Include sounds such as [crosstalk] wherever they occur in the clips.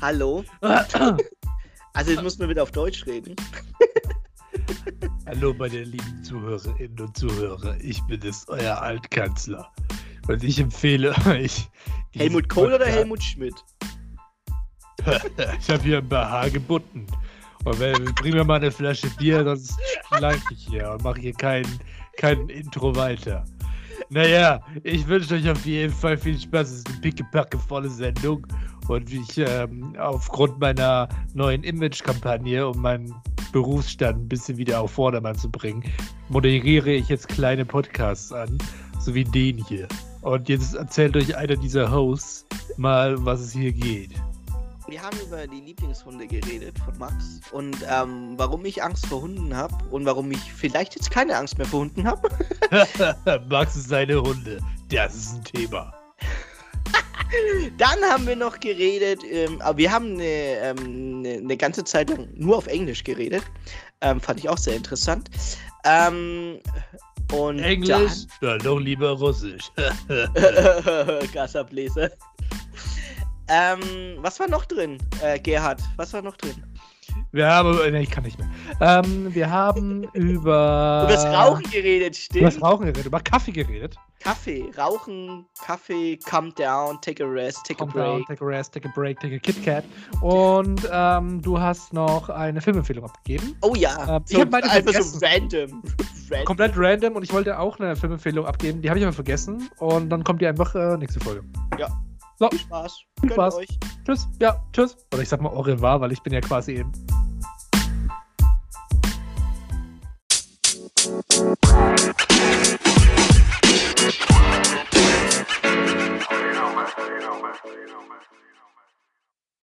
Hallo? Also jetzt muss man wieder auf Deutsch reden. Hallo meine lieben Zuhörerinnen und Zuhörer, ich bin es, euer Altkanzler. Und ich empfehle euch... Helmut Kohl oder Podcast- Helmut Schmidt? Ich habe hier ein BH gebunden. Und wenn, bring mir mal eine Flasche Bier, sonst schleif ich hier und mache hier kein, kein Intro weiter. Naja, ich wünsche euch auf jeden Fall viel Spaß. Es ist eine pickepacke volle Sendung. Und ich, ähm, aufgrund meiner neuen Image-Kampagne, um meinen Berufsstand ein bisschen wieder auf Vordermann zu bringen, moderiere ich jetzt kleine Podcasts an, so wie den hier. Und jetzt erzählt euch einer dieser Hosts mal, was es hier geht. Wir haben über die Lieblingshunde geredet von Max und ähm, warum ich Angst vor Hunden habe und warum ich vielleicht jetzt keine Angst mehr vor Hunden habe. [laughs] Max ist seine Hunde. Das ist ein Thema. [laughs] Dann haben wir noch geredet, ähm, aber wir haben eine, ähm, eine, eine ganze Zeit lang nur auf Englisch geredet. Ähm, fand ich auch sehr interessant. Ähm, und Englisch? Ja, doch lieber Russisch. [laughs] Dann... Gasablese. Ähm, was war noch drin, äh, Gerhard? Was war noch drin? Wir haben. Nee, ich kann nicht mehr. Ähm, wir haben [laughs] über. Über das Rauchen geredet, Über das stimmt. Rauchen geredet, über Kaffee geredet. Kaffee, Rauchen, Kaffee, calm down, take a rest, take a Calm down, break. take a rest, take a break, take a Kit Kat. Und ähm, du hast noch eine Filmempfehlung abgegeben. Oh ja, Äh, ich hab meine einfach vergessen. so random. [laughs] random. Komplett random und ich wollte auch eine Filmempfehlung abgeben. Die habe ich aber vergessen. Und dann kommt die einfach äh, nächste Folge. Viel Spaß. Viel Gönnt Spaß. Euch. Tschüss. Ja, tschüss. Oder ich sag mal au revoir, weil ich bin ja quasi eben.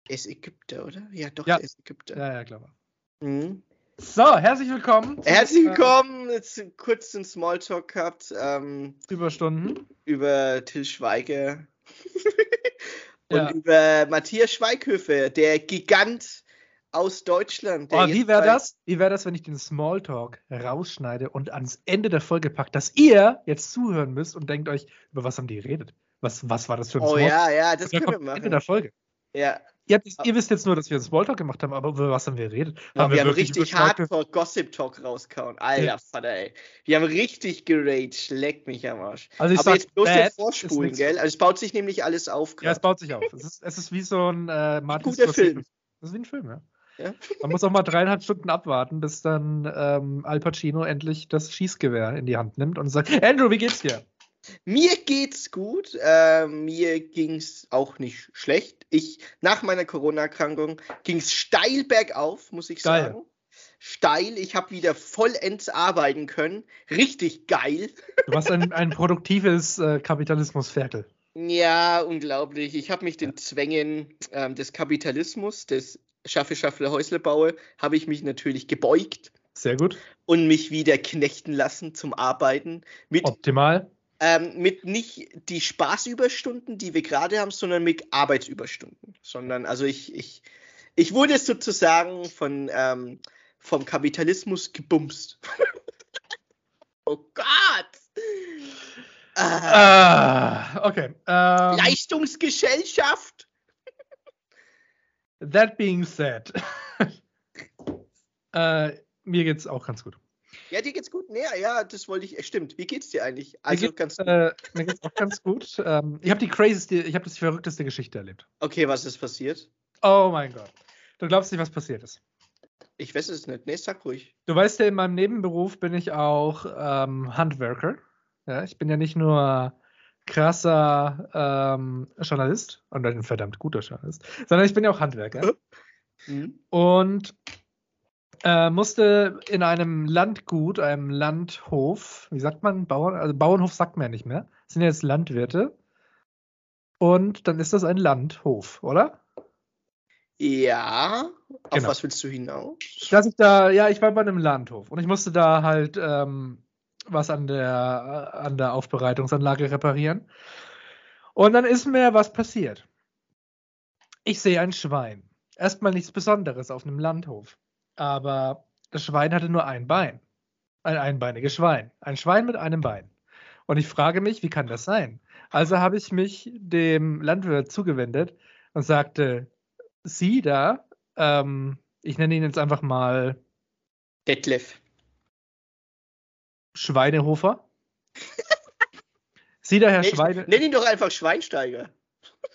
Er ist Ägypter, oder? Ja, doch, Ja. er ist Ägypter. Ja, ja, klar. Mhm. So, herzlich willkommen. Herzlich willkommen. Jetzt kurz den Smalltalk gehabt ähm, Überstunden. über Till Schweiger und Ja. über Matthias Schweighöfer, der Gigant aus Deutschland. Oh, wie wäre das? Wie wäre das, wenn ich den Smalltalk rausschneide und ans Ende der Folge packe, dass ihr jetzt zuhören müsst und denkt euch, über was haben die geredet? Was, was war das für ein Oh Smalltalk? ja, ja, das können wir kommt Ende machen. der Folge. Ja, Ihr, habt, ihr wisst jetzt nur, dass wir einen Smalltalk gemacht haben, aber über was haben wir geredet? Wir haben wirklich richtig über Schweighöfer- Hardcore Gossip Talk rausgehauen. Alter Ja. Vater, ey. Wir haben richtig geraged. Leck mich am Arsch. Also ich Aber sag, jetzt bloß ist vorspulen, gell? Also es baut sich nämlich alles auf. Ja, es grad. baut sich auf. Es ist, es ist wie so ein äh, Martin guter. Film. Das ist wie ein Film, ja. Ja. Man muss auch mal dreieinhalb Stunden abwarten, bis dann ähm, Al Pacino endlich das Schießgewehr in die Hand nimmt und sagt: Andrew, wie geht's dir? Mir geht's gut. Äh, mir ging's auch nicht schlecht. Ich, nach meiner Corona-Erkrankung ging's steil bergauf, muss ich Geil. sagen. Steil. Ich habe wieder vollends arbeiten können. Richtig geil. Du warst ein, ein produktives äh, Kapitalismus-Ferkel. Ja, unglaublich. Ich habe mich den Zwängen ähm, des Kapitalismus, des Schaffe, Schaffle, Häusle baue, habe ich mich natürlich gebeugt Sehr gut. und mich wieder knechten lassen zum Arbeiten. Mit, Optimal. Ähm, mit nicht die Spaßüberstunden, die wir gerade haben, sondern mit Arbeitsüberstunden. Sondern, also ich, ich, ich wurde sozusagen von, ähm, vom Kapitalismus gebumst. [laughs] oh Gott! Ah, Ah, okay. Ähm, Leistungsgesellschaft? that being said. [laughs] äh, mir geht's auch ganz gut. Ja, dir geht's gut? Nee, ja, das wollte ich. äh, Stimmt. Wie geht's dir eigentlich? Mir Also geht's, ganz. äh, mir geht's auch ganz gut. Ähm, ich habe die crazyste, ich habe das die verrückteste Geschichte erlebt. Okay, was ist passiert? Oh mein Gott. Du glaubst nicht, was passiert ist. Ich weiß es nicht. Nee, sag ruhig. Du weißt ja, in meinem Nebenberuf bin ich auch ähm, Handwerker. Ja, ich bin ja nicht nur krasser ähm, Journalist und ein verdammt guter Journalist, sondern ich bin ja auch Handwerker. Hm? Und äh, musste in einem Landgut, einem Landhof, wie sagt man, Bauern, also Bauernhof sagt man ja nicht mehr, das sind ja jetzt Landwirte. Und dann ist das ein Landhof, oder? Ja. Auf Genau. was willst du hinaus? Dass ich da, ja, ich war bei einem Landhof und ich musste da halt ähm, was an der, an der Aufbereitungsanlage reparieren. Und dann ist mir was passiert. Ich sehe ein Schwein. Erstmal nichts Besonderes auf einem Landhof. Aber das Schwein hatte nur ein Bein. Ein einbeiniges Schwein. Ein Schwein mit einem Bein. Und ich frage mich, wie kann das sein? Also habe ich mich dem Landwirt zugewendet und sagte, Sie da, ähm, ich nenne ihn jetzt einfach mal Detlef. Schweinehofer. [laughs] Sie da, Herr Nenn, Schweine. nenn ihn doch einfach Schweinsteiger.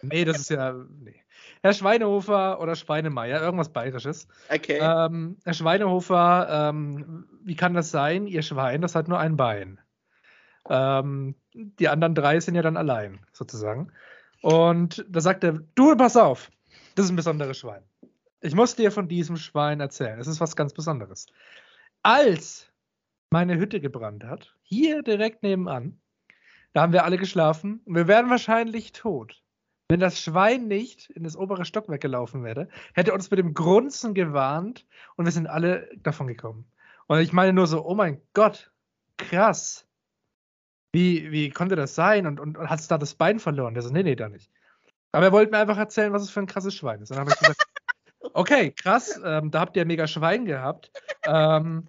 Nee, das ist ja. Nee. Herr Schweinehofer oder Schweinemeier, irgendwas Bayerisches. Okay. Ähm, Herr Schweinehofer, ähm, wie kann das sein? Ihr Schwein, das hat nur ein Bein. Ähm, die anderen drei sind ja dann allein, sozusagen. Und da sagt er: Du, pass auf, das ist ein besonderes Schwein. Ich muss dir von diesem Schwein erzählen. Es ist was ganz Besonderes. Als meine Hütte gebrannt hat, hier direkt nebenan, da haben wir alle geschlafen und wir wären wahrscheinlich tot. Wenn das Schwein nicht in das obere Stockwerk gelaufen wäre, hätte uns mit dem Grunzen gewarnt und wir sind alle davon gekommen. Und ich meine nur so, oh mein Gott, krass. Wie, wie konnte das sein? Und, und, und hat es da das Bein verloren? Der so, nee, nee, da nicht. Aber er wollte mir einfach erzählen, was es für ein krasses Schwein ist. Und dann habe ich gesagt, [laughs] okay, krass, ähm, da habt ihr mega Schwein gehabt. Ähm,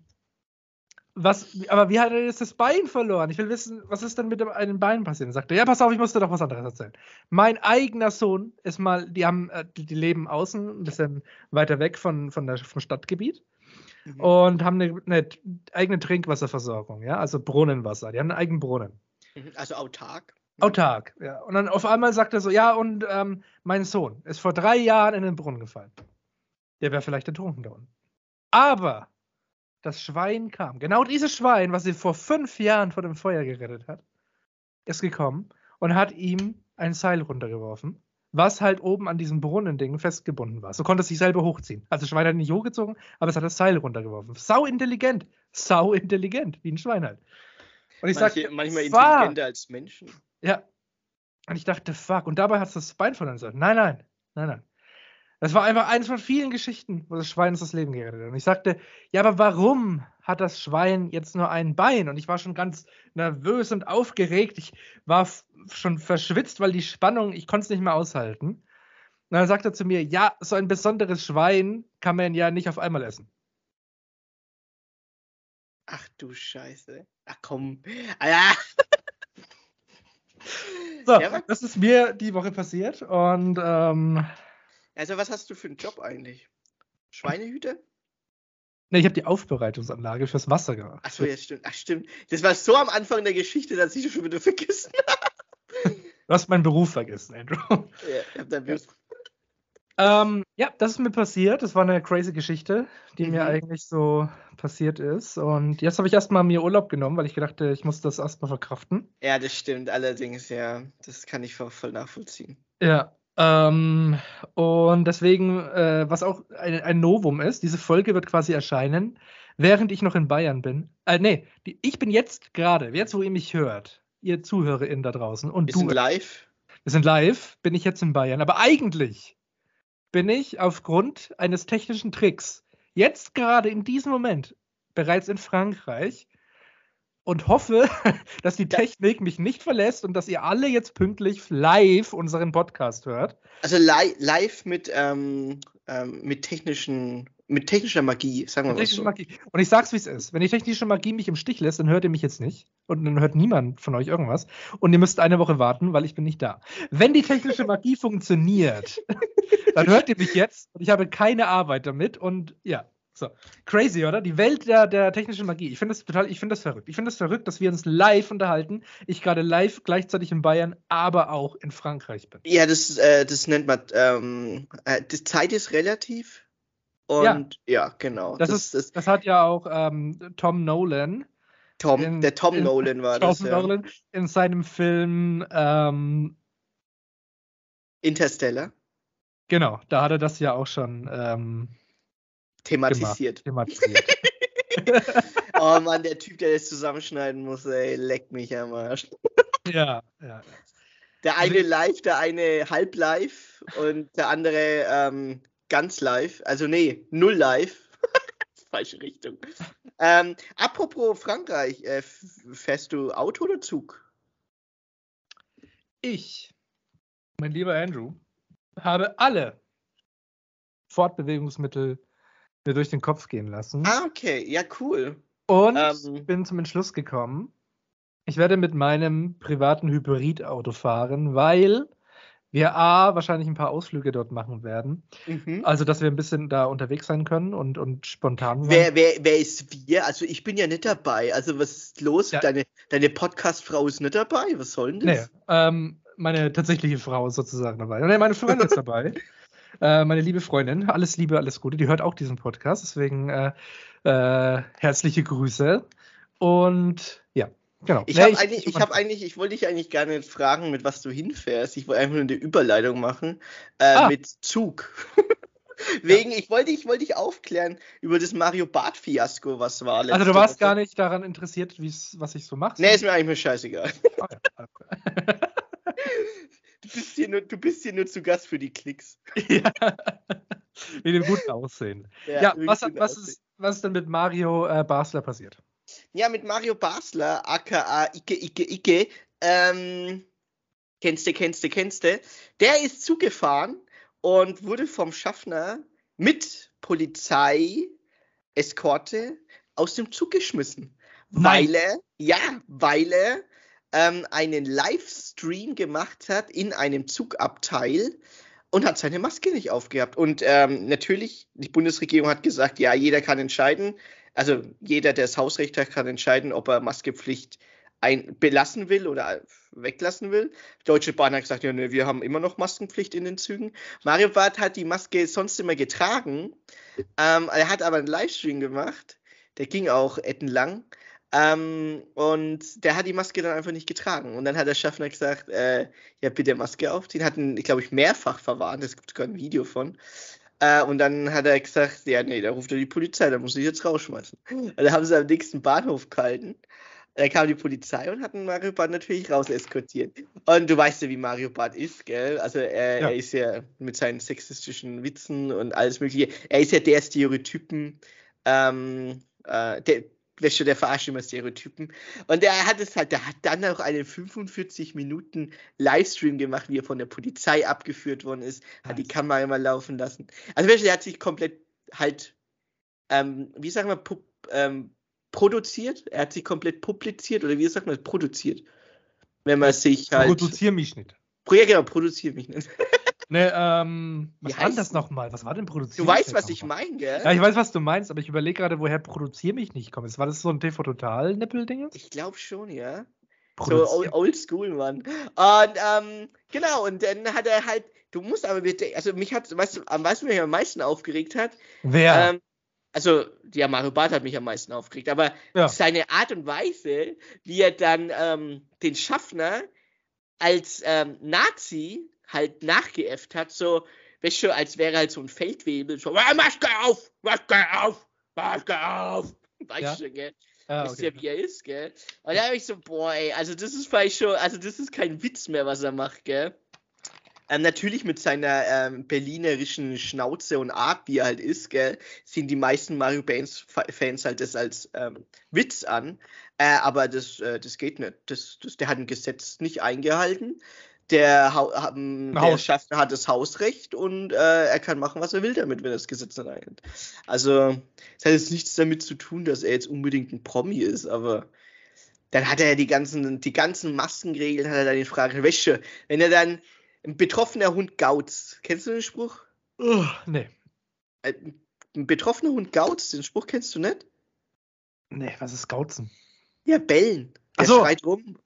was, aber wie hat er jetzt das Bein verloren? Ich will wissen, was ist denn mit dem, einem Bein passiert? Und sagte, ja, pass auf, ich muss dir doch was anderes erzählen. Mein eigener Sohn ist mal, die haben, äh, die, die leben außen, ein bisschen weiter weg von, von der, vom Stadtgebiet Mhm. und haben eine, eine eigene Trinkwasserversorgung, ja, also Brunnenwasser. Die haben einen eigenen Brunnen. Mhm. Also autark. Autark, ja. Und dann auf einmal sagt er so, ja, und ähm, mein Sohn ist vor drei Jahren in den Brunnen gefallen. Der wäre vielleicht ertrunken da unten. Aber das Schwein kam. Genau dieses Schwein, was sie vor fünf Jahren vor dem Feuer gerettet hat, ist gekommen und hat ihm ein Seil runtergeworfen, was halt oben an diesem Brunnending festgebunden war. So konnte es sich selber hochziehen. Also das Schwein hat nicht hochgezogen, aber es hat das Seil runtergeworfen. Sau intelligent. Sau intelligent, wie ein Schwein halt. Und ich Manche, sagte, manchmal fuck. intelligenter als Menschen. Ja. Und ich dachte, fuck. Und dabei hat es das Bein verloren. Nein, nein, nein, nein. Das war einfach eines von vielen Geschichten, wo das Schwein uns das Leben gerettet hat. Und ich sagte, ja, aber warum hat das Schwein jetzt nur ein Bein? Und ich war schon ganz nervös und aufgeregt. Ich war schon verschwitzt, weil die Spannung, ich konnte es nicht mehr aushalten. Und dann sagt er zu mir, ja, so ein besonderes Schwein kann man ja nicht auf einmal essen. Ach du Scheiße. Ach komm. [laughs] Ah, ja. So, das ist mir die Woche passiert. Und ähm, Also was hast du für einen Job eigentlich? Schweinehüter? nee, ich habe die Aufbereitungsanlage fürs Wasser gemacht. Ach so, ja, stimmt. Ach, stimmt. Das war so am Anfang der Geschichte, dass ich das schon wieder vergessen [laughs] Du hast meinen Beruf vergessen, Andrew. habe. Ja, ich hab dann bloß- Ähm, ja, das ist mir passiert. Das war eine crazy Geschichte, die mir Mhm. eigentlich so passiert ist. Und jetzt habe ich erstmal mir Urlaub genommen, weil ich gedacht, ich muss das erstmal verkraften. ja, das stimmt. Allerdings, ja. Das kann ich voll nachvollziehen. Ja. Ähm, und deswegen, äh, was auch ein, ein Novum ist, diese Folge wird quasi erscheinen, während ich noch in Bayern bin. Äh, nee, die, ich bin jetzt gerade, jetzt wo ihr mich hört, ihr ZuhörerInnen da draußen und Wir du, sind live. wir sind live, bin ich jetzt in Bayern. Aber eigentlich bin ich aufgrund eines technischen Tricks jetzt gerade in diesem Moment bereits in Frankreich und hoffe, [laughs] dass die Technik mich nicht verlässt und dass ihr alle jetzt pünktlich live unseren Podcast hört. Also li live mit, ähm, ähm, mit technischen, mit technischer Magie, sagen wir mal so. Magie. Und ich sag's, wie es ist. Wenn die technische Magie mich im Stich lässt, dann hört ihr mich jetzt nicht. Und dann hört niemand von euch irgendwas. Und ihr müsst eine Woche warten, weil ich bin nicht da. Wenn die technische Magie [laughs] funktioniert, [laughs] dann hört ihr mich jetzt und ich habe keine Arbeit damit. Und ja, so. Crazy, oder? Die Welt der, der technischen Magie. Ich finde das total, ich finde das verrückt. Ich finde das verrückt, dass wir uns live unterhalten. Ich gerade live gleichzeitig in Bayern, aber auch in Frankreich bin. Ja, das, äh, das nennt man, ähm, äh, die Zeit ist relativ. Und ja, genau. Das, ist, das das hat ja auch ähm, Tom Nolan. Tom, in- der Tom in- Nolan war [laughs] Tom das. Ja. Nolan in seinem Film ähm, Interstellar Genau, da hat er das ja auch schon ähm, thematisiert. thematisiert. [laughs] Oh Mann, der Typ, der das zusammenschneiden muss, ey, leckt mich am Arsch. ja, ja. Der Also eine live, der eine halb live und der andere ähm, ganz live. Also nee, null live. [laughs] Falsche Richtung. Ähm, apropos Frankreich, äh, fährst du Auto oder Zug? Ich, mein lieber Andrew, habe alle Fortbewegungsmittel mir durch den Kopf gehen lassen Ah, okay, ja, cool. und ähm. bin zum Entschluss gekommen, Ich werde mit meinem privaten Hybridauto fahren, weil wir A, wahrscheinlich ein paar Ausflüge dort machen werden. Mhm. Also, dass wir ein bisschen da unterwegs sein können und, und spontan. Wer, wer, wer ist wir? Also ich bin ja nicht dabei. Also was ist los? Ja. Deine, deine Podcast-Frau ist nicht dabei? Was soll denn Nee, das? ähm, meine tatsächliche Frau ist sozusagen dabei. Nee, meine Freundin ist [laughs] dabei. Äh, meine liebe Freundin. Alles Liebe, alles Gute. Die hört auch diesen Podcast. Deswegen äh, äh, herzliche Grüße. Und ja, genau. Ich Nee, habe eigentlich, ich habe eigentlich, ich wollte dich eigentlich gar nicht fragen, mit was du hinfährst. Ich wollte einfach nur eine Überleitung machen äh, Ah. mit Zug. [laughs] Wegen, ich wollte, ich wollte dich aufklären über das Mario Bart Fiasko, was war. Also, letzte du warst Woche. gar nicht daran interessiert, was ich so mache? Nee, ist mir eigentlich mal scheißegal. Ah, ja. [laughs] Du bist hier nur, du bist hier nur zu Gast für die Klicks. [laughs] ja. Mit dem guten Aussehen. Ja, irgendwie was, was, aussehen. ist, was ist denn mit Mario äh, Basler passiert? Ja, mit Mario Basler, aka Icke, Icke, Icke, ähm, kennst du, kennst du, kennst du, der ist zugefahren und wurde vom Schaffner mit Polizei, Eskorte aus dem Zug geschmissen. Nein. Weil er, ja, weil er ähm, einen Livestream gemacht hat in einem Zugabteil und hat seine Maske nicht aufgehabt. Und ähm, natürlich, die Bundesregierung hat gesagt, ja, jeder kann entscheiden, also jeder, der das Hausrecht hat, kann entscheiden, ob er Maskepflicht ein, belassen will oder weglassen will. Deutsche Bahn hat gesagt, ja, ne, wir haben immer noch Maskenpflicht in den Zügen. Mario Barth hat die Maske sonst immer getragen. Ähm, er hat aber einen Livestream gemacht. Der ging auch ettenlang. Ähm, und der hat die Maske dann einfach nicht getragen. Und dann hat der Schaffner gesagt, äh, ja, bitte Maske aufziehen. Hat ihn, glaube ich, mehrfach verwarnt. Es gibt sogar ein Video von. Äh, und dann hat er gesagt, ja, nee, da ruft er die Polizei, da muss ich jetzt rausschmeißen. Und dann haben sie am nächsten Bahnhof gehalten. Da kam die Polizei und hat den Mario Barth natürlich raus eskortiert. Und du weißt ja, wie Mario Barth ist, gell? Also er, Ja. er ist ja mit seinen sexistischen Witzen und alles mögliche. Er ist ja der Stereotypen, ähm, äh, der, Wäsche, der verarscht immer Stereotypen. Und er hat es halt, der hat dann auch einen 45 Minuten Livestream gemacht, wie er von der Polizei abgeführt worden ist, hat die Nice. Kamera immer laufen lassen. Also der hat sich komplett halt, ähm, wie sagen wir, ähm, produziert. Er hat sich komplett publiziert oder wie sagt man, produziert. Wenn man sich halt. Produziere mich nicht. Ja, genau, produziert mich nicht. [laughs] Ne, ähm, was Wie war denn das nochmal? Was war denn produziert? Du weißt, was ich meine, gell? Ja, ich weiß, was du meinst, aber ich überlege gerade, woher produziere mich nicht kommt. War das so ein TV-Total-Nippel-Ding? Ich glaube schon, ja. So Produzier- old, old school, Mann. Und ähm, genau, und dann hat er halt, du musst aber bitte, also mich hat, weißt du, am wer mich am meisten aufgeregt hat? Wer? Ähm, also, ja, Mario Barth hat mich am meisten aufgeregt, aber Ja. seine Art und Weise, wie er dann ähm, den Schaffner als ähm, Nazi halt nachgeäfft hat, so, weißt du, als wäre halt so ein Feldwebel, so, "Ah, Maske auf, Maske auf, Maske auf. [laughs] Weißt Ja. du, gell? Ah, Wisst okay. ihr, wie er ist, gell? Und da habe ich so, boah, ey, also das ist vielleicht schon, also das ist kein Witz mehr, was er macht, gell? Ähm, natürlich mit seiner ähm, berlinerischen Schnauze und Art, wie er halt ist, gell, sehen die meisten Mario Bands Fans halt das als ähm, Witz an. Äh, aber das, äh, das geht nicht. Das, das, der hat ein Gesetz nicht eingehalten. Der, ähm, der Haus. Schaffner hat das Hausrecht und äh, er kann machen, was er will damit, wenn er das Gesetz nicht einhält. Also, es hat jetzt nichts damit zu tun, dass er jetzt unbedingt ein Promi ist, aber dann hat er ja die ganzen, die ganzen Maskenregeln, hat er dann in Frage Wäsche. Wenn er dann ein betroffener Hund gauzt, kennst du den Spruch? Ugh, nee. Äh, Ein betroffener Hund gauzt, den Spruch kennst du nicht? Nee, was ist Gauzen? Ja, bellen. Ach so. schreit rum.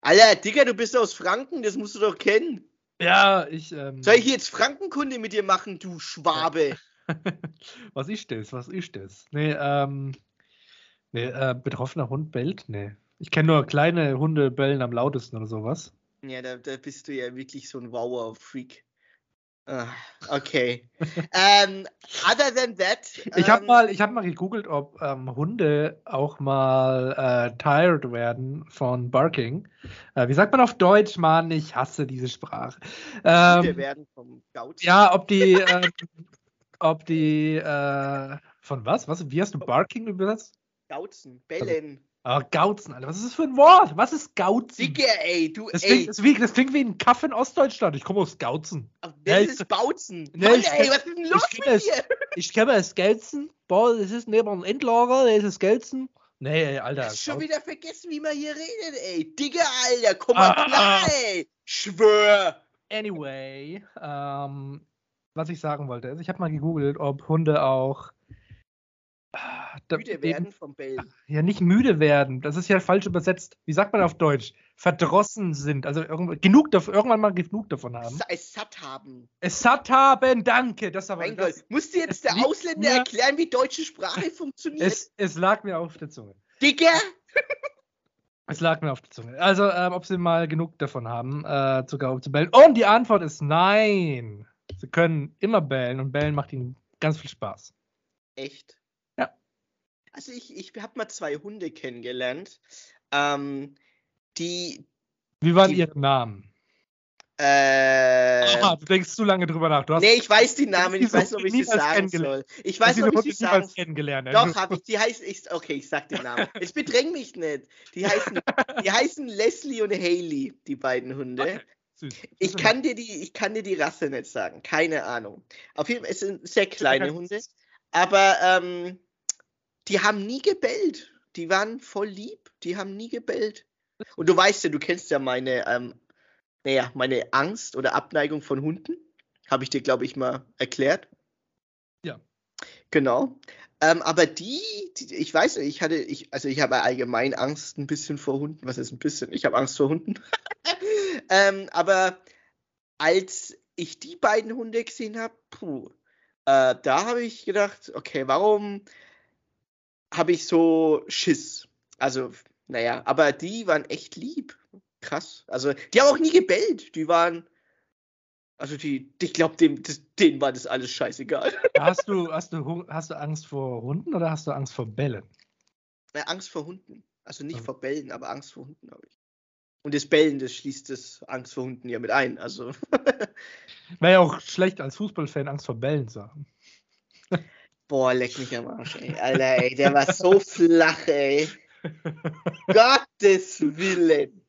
Alter, Digga, du bist aus Franken, das musst du doch kennen. Ja, ich. Ähm, Soll ich jetzt Frankenkunde mit dir machen, du Schwabe? [laughs] was ist das? Was ist das? Nee, ähm. Nee, äh, betroffener Hund bellt? Nee. Ich kenne nur kleine Hunde bellen am lautesten oder sowas. Ja, da, da bist du ja wirklich so ein Wow-Freak. Ah, okay. ähm, other than that. Ich habe ähm, mal, ich hab mal gegoogelt, ob ähm, Hunde auch mal äh, tired werden von Barking. Äh, wie sagt man auf Deutsch, Mann? Ich hasse diese Sprache. Wir Ähm, werden vom Gauzen. ja, ob die, [laughs] ähm, ob die, äh, von was? Was? Wie hast du Barking übersetzt? Gauzen, bellen. Ah, Gauzen, Alter. Was ist das für ein Wort? Was ist Gauzen? Digga, ey, du, Das ey. klingt, das, wie, das klingt wie ein Kaff in Ostdeutschland. Ich komme aus Gauzen. Das Ja, ich- ist Bautzen. Nee, Mann, ich- ey, was ist denn los ich mit das. dir? Ich kenne das Gauzen. Boah, das ist neben einem Endlager, das ist Gauzen. Nee, Alter. Hast schon wieder vergessen, wie man hier redet, ey. Digga, Alter, komm mal Ah, klar, ah. ey. Schwör. Anyway, ähm, was ich sagen wollte, ist, ich habe mal gegoogelt, ob Hunde auch da- Müde eben- werden vom Bellen. ja nicht müde werden. Das ist ja falsch übersetzt. Wie sagt man auf Deutsch? Verdrossen sind, also genug davon, irgendwann mal genug davon haben. Es satt haben. Es satt haben, danke. Das aber Mein das, Gott. Musst du jetzt der Ausländer mir- erklären, wie deutsche Sprache [laughs] funktioniert? es, es lag mir auf der Zunge. Digga! [laughs] Es lag mir auf der Zunge. Also, ähm, ob sie mal genug davon haben, äh, sogar um zu bellen. Und die Antwort ist nein. Sie können immer bellen und bellen macht ihnen ganz viel Spaß. Echt? Also ich, ich habe mal zwei Hunde kennengelernt. Ähm, die. Wie waren Die- ihre Namen? Äh, Aha, du denkst zu lange drüber nach. Du hast nee, ich weiß die Namen, ich weiß nicht, ob ich sie sagen soll. Ich weiß ob ich sie sagen kennengelernt. Doch, habe ich. Die heißt, ich, okay, ich sag den Namen. [laughs] Jetzt bedräng mich nicht. Die heißen, die heißen Leslie und Haley, die beiden Hunde. Okay, Süß. Ich kann dir die, ich kann dir die Rasse nicht sagen. Keine Ahnung. Auf jeden Fall, es sind sehr kleine Hunde. Aber ähm, die haben nie gebellt. Die waren voll lieb. Die haben nie gebellt. Und du weißt ja, du kennst ja meine, ähm, naja, meine Angst oder Abneigung von Hunden. Habe ich dir, glaube ich, mal erklärt. Ja. Genau. Ähm, aber die, die, ich weiß, nicht, ich hatte, ich, also ich habe allgemein Angst ein bisschen vor Hunden. Was ist ein bisschen? Ich habe Angst vor Hunden. [laughs] ähm, aber als ich die beiden Hunde gesehen habe, puh, äh, da habe ich gedacht, okay, warum habe ich so Schiss? Also, naja, aber die waren echt lieb. Krass. Also, die haben auch nie gebellt. Die waren, also die, ich glaube, dem, das, denen war das alles scheißegal. [laughs] Hast du, hast, du, hast du Angst vor Hunden oder hast du Angst vor Bällen? Äh, Angst vor Hunden. Also nicht Mhm. vor Bällen, aber Angst vor Hunden habe ich. Und das Bellen, das schließt das Angst vor Hunden ja mit ein. Also, [laughs] Wäre ja auch schlecht als Fußballfan Angst vor Bällen zu haben. [laughs] boah, leck mich am Arsch, ey. Alter, ey, der war so flach, ey. Gottes Willen.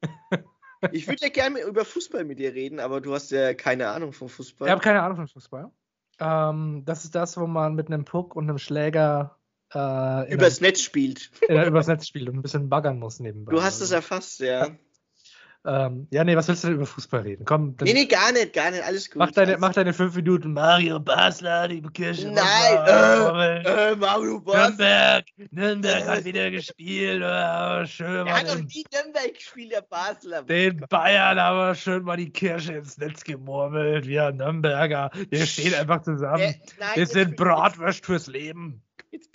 Ich würde ja gerne über Fußball mit dir reden, aber du hast ja keine Ahnung vom Fußball. Ich habe keine Ahnung von Fußball. Ähm, das ist das, wo man mit einem Puck und einem Schläger äh, Übers Netz spielt. äh, übers Netz spielt und ein bisschen baggern muss nebenbei. Du hast es erfasst, ja. Ähm, ja, nee, was willst du denn über Fußball reden? Komm, Nee, nee, gar nicht, gar nicht, alles gut. mach, deine, mach deine fünf Minuten. Mario Basler, die Kirche. Nein, äh, Mario Boss. Nürnberg, Nürnberg Äh. hat wieder gespielt. Oh, schön Er hat doch nie Nürnberg gespielt, der Basler. den Bayern aber schön mal die Kirsche ins Netz gemurmelt. Wir Nürnberger, wir stehen einfach zusammen. Äh, nein, Wir sind Bratwurst fürs Leben. Jetzt,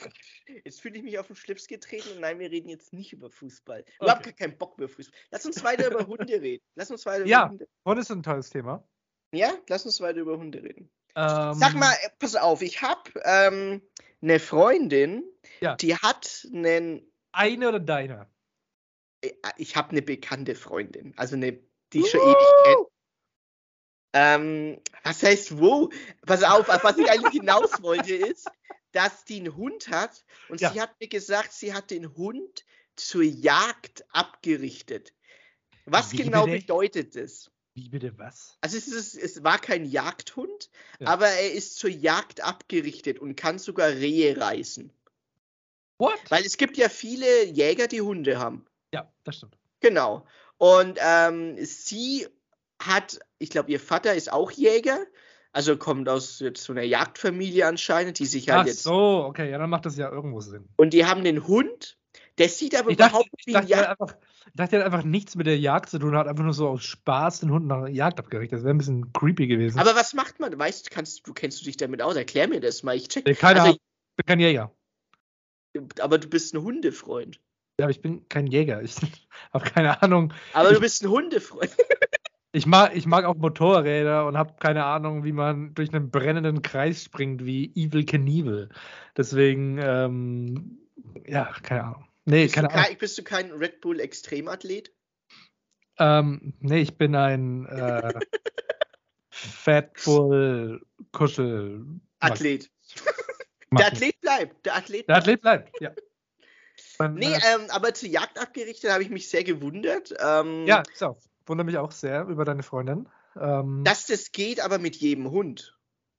jetzt fühle ich mich auf den Schlips getreten und nein, wir reden jetzt nicht über Fußball. Überhaupt Okay. gar keinen Bock mehr Fußball. Lass uns weiter über Hunde reden. Lass uns weiter Ja. über Hunde Und ist ein tolles Thema. Ja, lass uns weiter über Hunde reden. Ähm, Sag mal, äh, pass auf, ich habe ähm, eine Freundin, Ja. die hat einen, Eine oder deine? äh, ich habe eine bekannte Freundin, also eine, die ich schon ewig kenne. Ähm, was heißt wo? Pass auf, auf was ich eigentlich hinaus wollte ist, dass die einen Hund hat und Ja. sie hat mir gesagt, sie hat den Hund zur Jagd abgerichtet. Was Wie genau bitte? bedeutet das? Wie bitte was? Also es, ist, es war kein Jagdhund, Ja. aber er ist zur Jagd abgerichtet und kann sogar Rehe reißen. What? Weil es gibt ja viele Jäger, die Hunde haben. Ja, das stimmt. Genau. Und ähm, sie hat, ich glaube, ihr Vater ist auch Jäger, also kommt aus jetzt so einer Jagdfamilie anscheinend, die sich halt Ach jetzt. so, okay, ja, dann macht das ja irgendwo Sinn. Und die haben den Hund, der sieht aber Ich dachte, überhaupt ich wie ein dachte, Jagd. ich dachte, er hat einfach nichts mit der Jagd zu tun, hat einfach nur so aus Spaß den Hund nach der Jagd abgerichtet. Das wäre ein bisschen creepy gewesen. Aber was macht man? Weißt kannst du, kennst du dich damit aus? Erklär mir das mal. Ich check. Keine also, Ahnung, ich bin kein Jäger. aber du bist ein Hundefreund. Ja, aber ich bin kein Jäger. Ich [laughs] habe keine Ahnung. Aber Ich- du bist ein Hundefreund. [laughs] Ich mag, ich mag auch Motorräder und habe keine Ahnung, wie man durch einen brennenden Kreis springt, wie Evil Knievel. Deswegen, ähm, ja, keine Ahnung. Nee, Bist du, keine Ahnung. kein, bist du kein Red Bull Extremathlet? Ähm, nee, ich bin ein äh, [laughs] Fatbull Kuschel. Athlet. [laughs] Der. Athlet bleibt. Der Athlet Der Athlet bleibt, ja. Nee, ähm, aber zur Jagd abgerichtet habe ich mich sehr gewundert. Ähm, ja, so. Wundere mich auch sehr über deine Freundin. Ähm, Dass das geht, aber mit jedem Hund.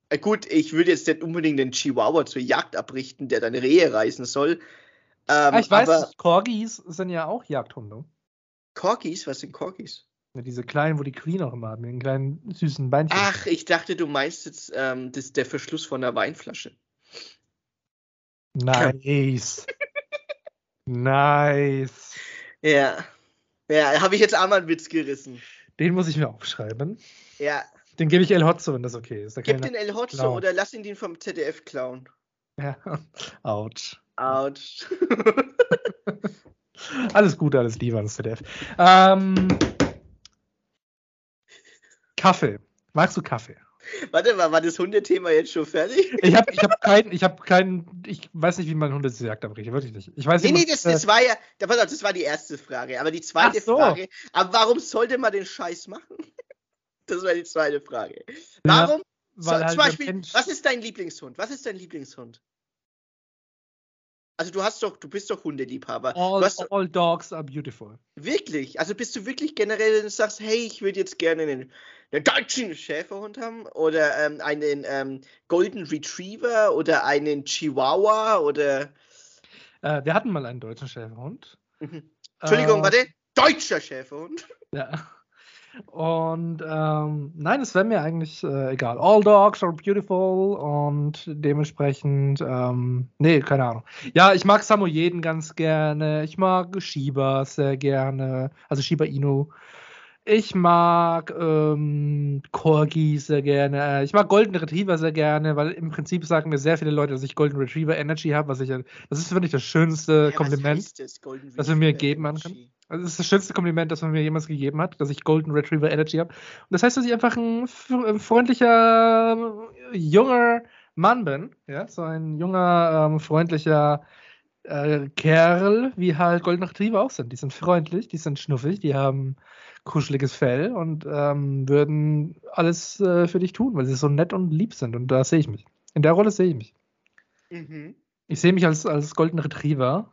Äh, gut, ich würde jetzt nicht unbedingt den Chihuahua zur Jagd abrichten, der dann Rehe reißen soll. Ähm, ah, ich weiß, aber Corgis sind ja auch Jagdhunde. Corgis, was sind Corgis? Diese kleinen, wo die Queen auch immer haben, mit den kleinen süßen Beinchen. Ach, ich dachte, du meinst jetzt ähm, das, der Verschluss von der Weinflasche. Nice. [laughs] nice. Ja. Ja, habe ich jetzt auch mal einen Witz gerissen. Den muss ich mir aufschreiben. Ja. Den gebe ich El Hotzo, wenn das okay ist. Da Gib den El Hotzo klauen. oder lass ihn den vom ZDF klauen. Ja. [laughs] Autsch. Autsch. [laughs] Alles Gute, alles Liebe ans ZDF. Ähm, Kaffee. Magst du Kaffee? Warte mal, war das Hundethema jetzt schon fertig? Ich habe ich hab keinen, ich habe keinen, ich weiß nicht, wie man Hunde jagt, aber wirklich nicht. Ich weiß Nee, nicht, nee, das, das war ja, pass auf, das war die erste Frage. Aber die zweite so. Frage, aber warum sollte man den Scheiß machen? [laughs] Das war die zweite Frage. Ja, Warum? So, weil halt zum Beispiel, Mensch- was ist dein Lieblingshund? Was ist dein Lieblingshund? Also du hast doch, du bist doch Hundeliebhaber. all, doch, all dogs are beautiful. wirklich, also bist du wirklich generell, du sagst, hey, ich würde jetzt gerne einen, einen deutschen Schäferhund haben oder ähm, einen ähm, Golden Retriever oder einen Chihuahua oder Äh, wir hatten mal einen deutschen Schäferhund. Mhm. Entschuldigung, Äh, warte, deutscher Schäferhund. Ja. Und ähm, nein, es wäre mir eigentlich äh, egal. All dogs are beautiful und dementsprechend, ähm, nee, keine Ahnung. Ja, ich mag Samoyeden ganz gerne. Ich mag Shiba sehr gerne. Also Shiba Inu. Ich mag ähm, Corgi sehr gerne. Ich mag Golden Retriever sehr gerne, weil im Prinzip sagen mir sehr viele Leute, dass ich Golden Retriever Energy habe, was ich, das ist, finde ich, das schönste Ja, Kompliment. Das, wir mir geben kann. Also das ist das schönste Kompliment, das man mir jemals gegeben hat, dass ich Golden Retriever Energy habe. Und das heißt, dass ich einfach ein freundlicher, äh, junger Mann bin. Ja, so ein junger, ähm, freundlicher äh, Kerl, wie halt Golden Retriever auch sind. Die sind freundlich, die sind schnuffig, die haben kuscheliges Fell und ähm, würden alles äh, für dich tun, weil sie so nett und lieb sind. Und da sehe ich mich. In der Rolle sehe ich mich. Mhm. Ich sehe mich als, als Golden Retriever.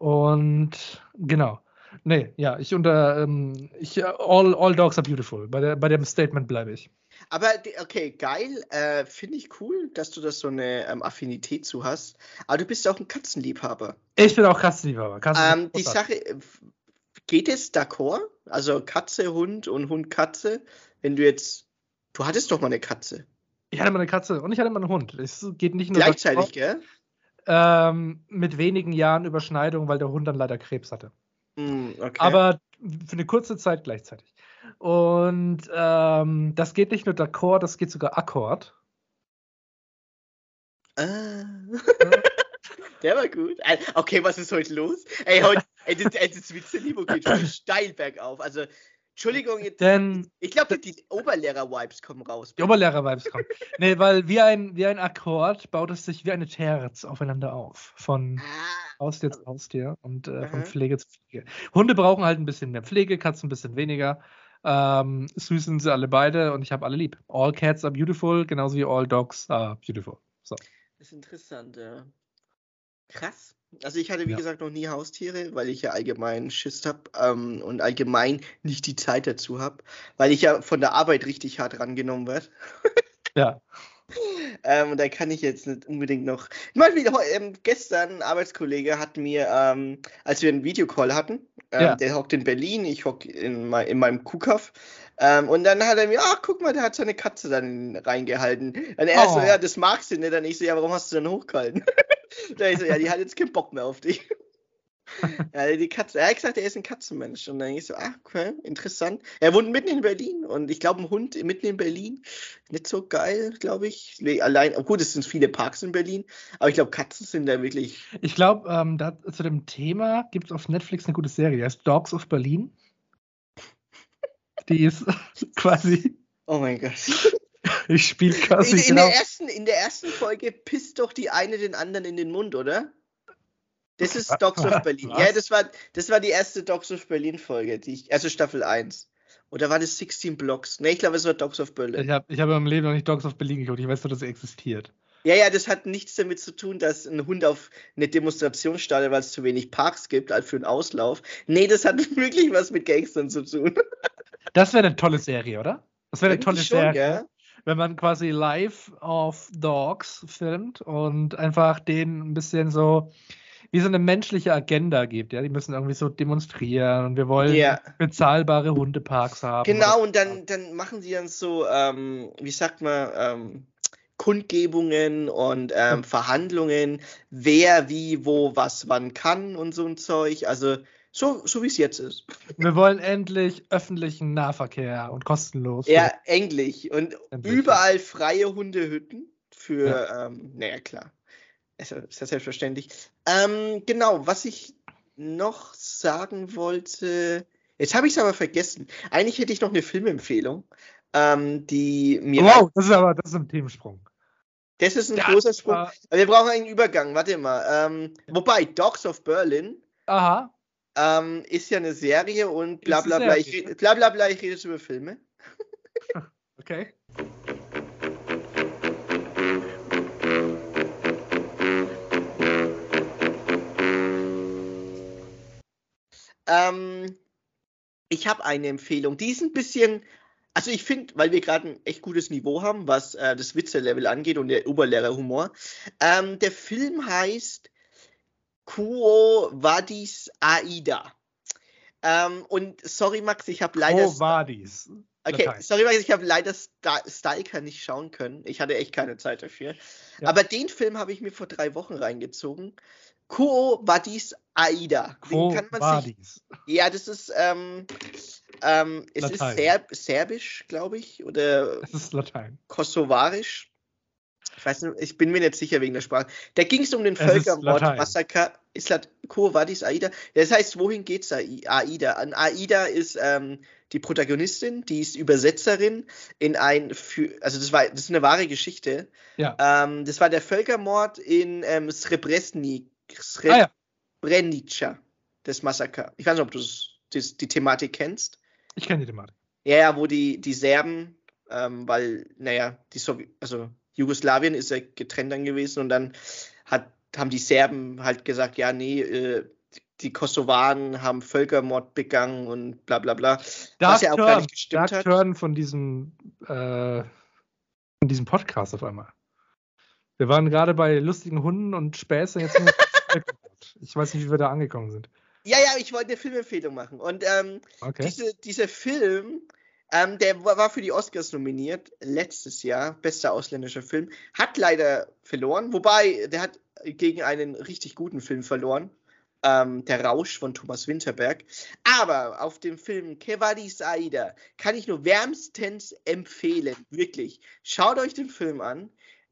Und genau. Nee, ja, ich unter ähm, ich, äh, all, all dogs are beautiful. Bei, der, bei dem Statement bleibe ich. Aber okay, geil. Äh, Finde ich cool, dass du das so eine ähm, Affinität zu hast. Aber du bist auch ein Katzenliebhaber. Ich bin auch Katzenliebhaber. Katzen Ähm, die. Sache, geht es d'accord? Also Katze, Hund und Hund, Katze? Wenn du jetzt, du hattest doch mal eine Katze. Ich hatte mal eine Katze und ich hatte mal einen Hund. Es geht nicht nur Gleichzeitig, gell? Ähm, mit wenigen Jahren Überschneidung, weil der Hund dann leider Krebs hatte. Hm, okay. Aber für eine kurze Zeit gleichzeitig. Und ähm, das geht nicht nur d'accord, das geht sogar Akkord. Ah. [laughs] Der war gut. Okay, was ist heute los? Ey, heute, ey, das, ey, das Witze-Niveau geht schon [laughs] steil bergauf. Also, Entschuldigung, jetzt, Denn ich glaube, die Oberlehrer-Vibes kommen raus. Die Oberlehrer-Vibes kommen. nee, weil wie ein, wie ein Akkord baut es sich wie eine Terz aufeinander auf. Von Ah, Haustier zu Haustier und äh, von. Pflege zu Pflege. Hunde brauchen halt ein bisschen mehr Pflege, Katzen ein bisschen weniger. Ähm, süß sind sie alle beide und ich habe alle lieb. All cats are beautiful, genauso wie all dogs are beautiful. So. das ist interessant, ja. Krass. Also ich hatte, wie Ja. gesagt, noch nie Haustiere, weil ich ja allgemein Schiss habe ähm, und allgemein nicht die Zeit dazu habe, weil ich ja von der Arbeit richtig hart rangenommen werde. [laughs] Ja. Ähm, und da kann ich jetzt nicht unbedingt noch. Beispiel heu- ähm, gestern ein Arbeitskollege hat mir, ähm, als wir einen Videocall hatten, ähm, Ja. der hockt in Berlin, ich hock in, mei- in meinem Kuhkaff. Ähm, und dann hat er mir, ach guck mal, der hat seine Katze dann reingehalten. Und er so, Oh. ja, das magst du nicht. Dann ich so, ja, warum hast du denn hochgehalten? [laughs] dann ich so, ja, die hat jetzt keinen Bock mehr auf dich. [laughs] ja, die Katze. Er hat gesagt, er ist ein Katzenmensch. Und dann ich so, ah, okay, interessant. Er wohnt mitten in Berlin und ich glaube, ein Hund mitten in Berlin, nicht so geil, glaube ich. Allein, oh, gut, es sind viele Parks in Berlin, aber ich glaube, Katzen sind da wirklich. Ich glaube, ähm, zu dem Thema gibt es auf Netflix eine gute Serie, die heißt Dogs of Berlin. Die ist [laughs] quasi, Oh mein Gott. [laughs] ich spiele In, quasi in, genau. der ersten, in der ersten Folge pisst doch die eine den anderen in den Mund, oder? Das ist Dogs of Berlin. Ja, Was? das war, das war die erste Dogs of Berlin Folge, die ich, also Staffel 1. Oder war das 16 Blocks? Ne, ich glaube, es war Dogs of Berlin. Ich habe ich hab im Leben noch nicht Dogs of Berlin geguckt. Ich weiß nur, dass sie existiert. Ja, ja, das hat nichts damit zu tun, dass ein Hund auf eine Demonstration startet, weil es zu wenig Parks gibt, halt für einen Auslauf. Nee, das hat [laughs] wirklich was mit Gangstern zu tun. Das wäre eine tolle Serie, oder? Das wäre eine tolle schon, Serie. gell? Wenn man quasi live auf Dogs filmt und einfach denen ein bisschen so wie so eine menschliche Agenda gibt. Ja, die müssen irgendwie so demonstrieren und wir wollen Ja. bezahlbare Hundeparks haben. Genau, und dann, dann machen sie dann so, ähm, wie sagt man, ähm, Kundgebungen und ähm, Verhandlungen, wer, wie, wo, was, wann kann und so ein Zeug. Also so, so wie es jetzt ist. Wir wollen endlich öffentlichen Nahverkehr und kostenlos. Ja, Englisch. Und Endlich. überall freie Hundehütten für, ähm, naja, klar. Also, ist ja selbstverständlich. Ähm, genau, was ich noch sagen wollte. Jetzt habe ich es aber vergessen. Eigentlich hätte ich noch eine Filmempfehlung, ähm, die mir. Wow, das ist aber das ist ein Themensprung. Das ist ein Ja, großer Sprung. Aber wir brauchen einen Übergang. Warte mal. Ähm, wobei, Dogs of Berlin Aha. Ähm, ist ja eine Serie und bla bla bla. Ich, red- bla bla bla, ich rede jetzt über Filme. Okay. Ähm, ich habe eine Empfehlung. Die ist ein bisschen, also ich finde, weil wir gerade ein echt gutes Niveau haben, was äh, das Witze-Level angeht und der Oberlehrerhumor. Ähm, der Film heißt Kuo Vadis Aida. Ähm, und sorry, Max, ich habe leider. War dies? Okay, Latein. sorry, Max, ich habe leider Sta- Stalker nicht schauen können. Ich hatte echt keine Zeit dafür. Ja. Aber den Film habe ich mir vor drei Wochen reingezogen. Kuo Vadis Aida. Den Wo kann man war sich ja, das ist, ähm, ähm, es ist Latein. Serb Serbisch, glaube ich, oder Das ist Latein. Kosovarisch. Ich weiß nicht, ich bin mir nicht sicher wegen der Sprache. Da ging es um den Es ist Völkermord, Latein. Massaker. Ist Lat Quo Vadis Aida? Das heißt, wohin geht's Ai- Aida? An Aida ist ähm, die Protagonistin, die ist Übersetzerin in ein, für, also das war, das ist eine wahre Geschichte. Ja. Ähm, das war der Völkermord in ähm, Srebrenik, Ah ja, Srebrenica, das Massaker. Ich weiß nicht, ob du das, die Thematik kennst. ich kenne die Thematik. Ja, ja, wo die, die Serben, ähm, weil, naja, die Sowjet, also Jugoslawien ist ja getrennt dann gewesen und dann hat, haben die Serben halt gesagt, ja, nee, äh, die Kosovaren haben Völkermord begangen und bla bla bla. Was ja auch gar Turn, nicht gestimmt Dark hat. Turn von diesem, äh, von diesem Podcast auf einmal. Wir waren gerade bei lustigen Hunden und Späße, jetzt [laughs] Ich weiß nicht, wie wir da angekommen sind. Ja, ja, ich wollte eine Filmempfehlung machen. Und ähm, Okay. diese, dieser Film, ähm, der war für die Oscars nominiert, letztes Jahr, bester ausländischer Film, hat leider verloren, wobei der hat gegen einen richtig guten Film verloren, ähm, Der Rausch von Thomas Winterberg. Aber auf dem Film Kevadi Saida kann ich nur wärmstens empfehlen, wirklich. Schaut euch den Film an.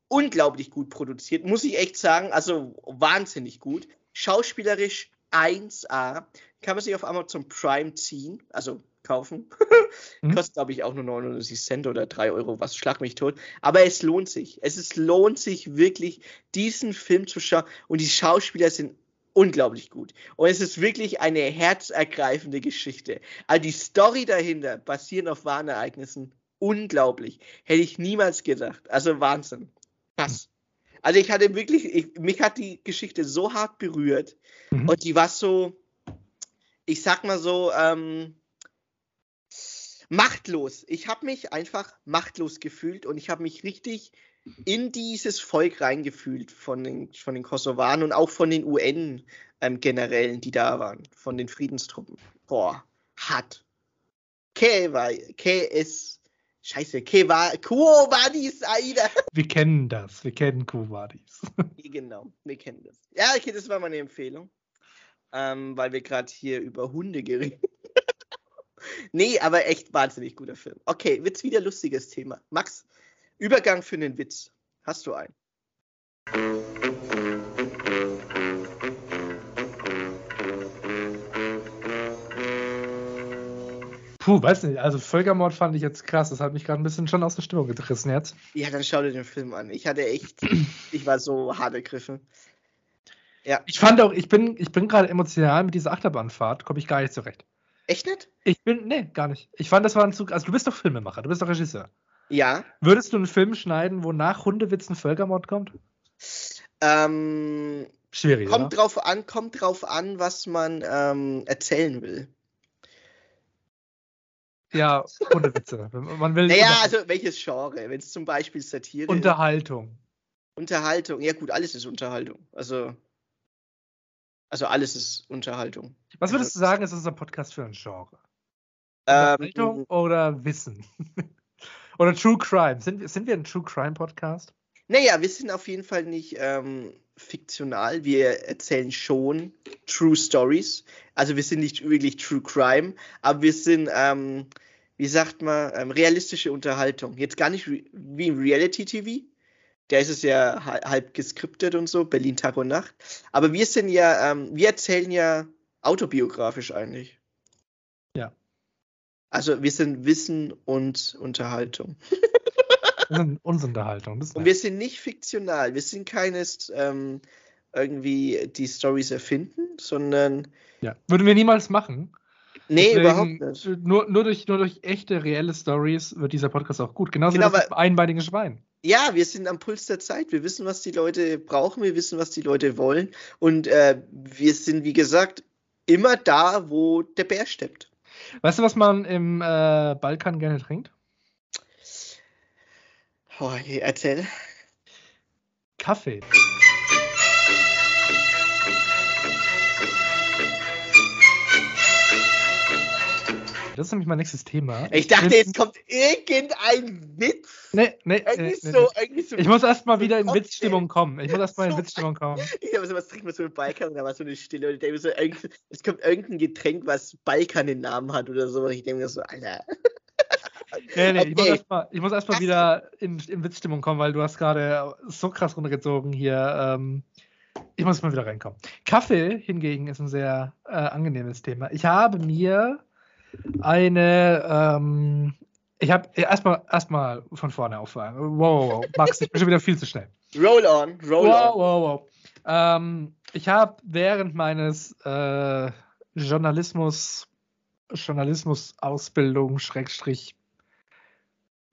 Unglaublich gut produziert, muss ich echt sagen. Also wahnsinnig gut. Schauspielerisch 1A. Kann man sich auf Amazon Prime ziehen, also kaufen. [laughs] Mhm. Kostet, glaube ich, auch nur 99 Cent oder 3 Euro, was schlag mich tot. Aber es lohnt sich. Es ist, lohnt sich wirklich, diesen Film zu schauen. Und die Schauspieler sind unglaublich gut. Und es ist wirklich eine herzergreifende Geschichte. Also die Story dahinter, basierend auf wahren Ereignissen, unglaublich. Hätte ich niemals gedacht. Also Wahnsinn. Krass. Also ich hatte wirklich, ich, mich hat die Geschichte so hart berührt. Mhm. Und die war so, ich sag mal so, ähm, machtlos. Ich habe mich einfach machtlos gefühlt und ich habe mich richtig in dieses Volk reingefühlt von den, von den Kosovaren und auch von den UN-Generälen, die da waren, von den Friedenstruppen. Boah, hart. War, Ke ist, scheiße, Ke war, Quo Vadis Aida. Wir kennen das. Wir kennen Kuwadis. [laughs] Genau, wir kennen das. Ja, okay, das war meine Empfehlung. Ähm, weil wir gerade hier über Hunde geredet Nee, aber echt wahnsinnig guter Film. Okay, wird's wieder lustiges Thema. Max, Übergang für einen Witz. Hast du einen? Puh, weiß nicht. Also Völkermord fand ich jetzt krass. Das hat mich gerade ein bisschen schon aus der Stimmung gerissen jetzt. Ja, dann schau dir den Film an. Ich hatte echt, [clears throat] ich war so hart ergriffen. Ja, Ich fand auch, ich bin, ich bin gerade emotional mit dieser Achterbahnfahrt, komme ich gar nicht zurecht. Echt nicht? Ich bin, nee, gar nicht. Ich fand, das war ein Zug. Also du bist doch Filmemacher, du bist doch Regisseur. Ja. Würdest du einen Film schneiden, wo nach Hundewitzen Völkermord kommt? Ähm, Schwierig, kommt oder? drauf an, kommt drauf an, was man ähm, erzählen will. Ja, Hundewitze. [laughs] Man will Naja, also welches Genre? Wenn es zum Beispiel Satire ist. Unterhaltung. Unterhaltung. Ja gut, alles ist Unterhaltung. Also Also alles ist Unterhaltung. Was würdest du sagen, ist unser Podcast für ein Genre? Ähm, Unterhaltung oder Wissen? [laughs] oder True Crime? Sind, wir- sind wir ein True Crime Podcast? naja, wir sind auf jeden Fall nicht ähm, fiktional. Wir erzählen schon True Stories. Also wir sind nicht wirklich True Crime, aber wir sind, ähm, wie sagt man, ähm, realistische Unterhaltung. Jetzt gar nicht wie im Reality-TV. Da ist es ja ha- halb geskriptet und so, Berlin Tag und Nacht. Aber wir sind ja, ähm, wir erzählen ja autobiografisch eigentlich. Ja. Also wir sind Wissen und Unterhaltung. [laughs] Wir sind Unsunterhaltung. Das ist Und wir sind nicht fiktional. Wir sind keines ähm, irgendwie die Stories erfinden, sondern ja. Würden wir niemals machen. nee, Deswegen, überhaupt nicht. Nur, nur, durch, nur durch echte, reelle Stories wird dieser Podcast auch gut. Genauso Genau, wie das einbeinige Schwein. Ja, wir sind am Puls der Zeit. Wir wissen, was die Leute brauchen. Wir wissen, was die Leute wollen. Und äh, wir sind, wie gesagt, immer da, wo der Bär steppt. Weißt du, was man im äh, Balkan gerne trinkt? Oh, erzähl. Kaffee. Das ist nämlich mein nächstes Thema. Ich dachte, jetzt kommt irgendein Witz. Nee, nee, Irgendwie nee, so, nee. irgendwie so. Ich muss erstmal wieder in. Witzstimmung kommen. Ich muss erstmal in So Witzstimmung kommen. [laughs] Ich habe so was trinken wir so mit Balkan und da war so eine Stille und ich denke mir so, es kommt irgendein Getränk, was Balkan den Namen hat oder so. Und ich denke mir so, Alter. [laughs] Nee, nee, ich muss Okay. erstmal ich muss erst mal Kaffee. wieder in, in Witzstimmung kommen, weil du hast gerade so krass runtergezogen hier. Ähm, ich muss mal wieder reinkommen. Kaffee hingegen ist ein sehr äh, angenehmes Thema. Ich habe mir eine, ähm, ich habe erstmal erstmal von vorne auffangen. Wow, wow, wow. Max, ich bin schon wieder viel zu schnell. Roll on, roll Wow, on. wow, wow. Ähm, ich habe während meines äh, Journalismus, Journalismus-Ausbildung, Schrägstrich,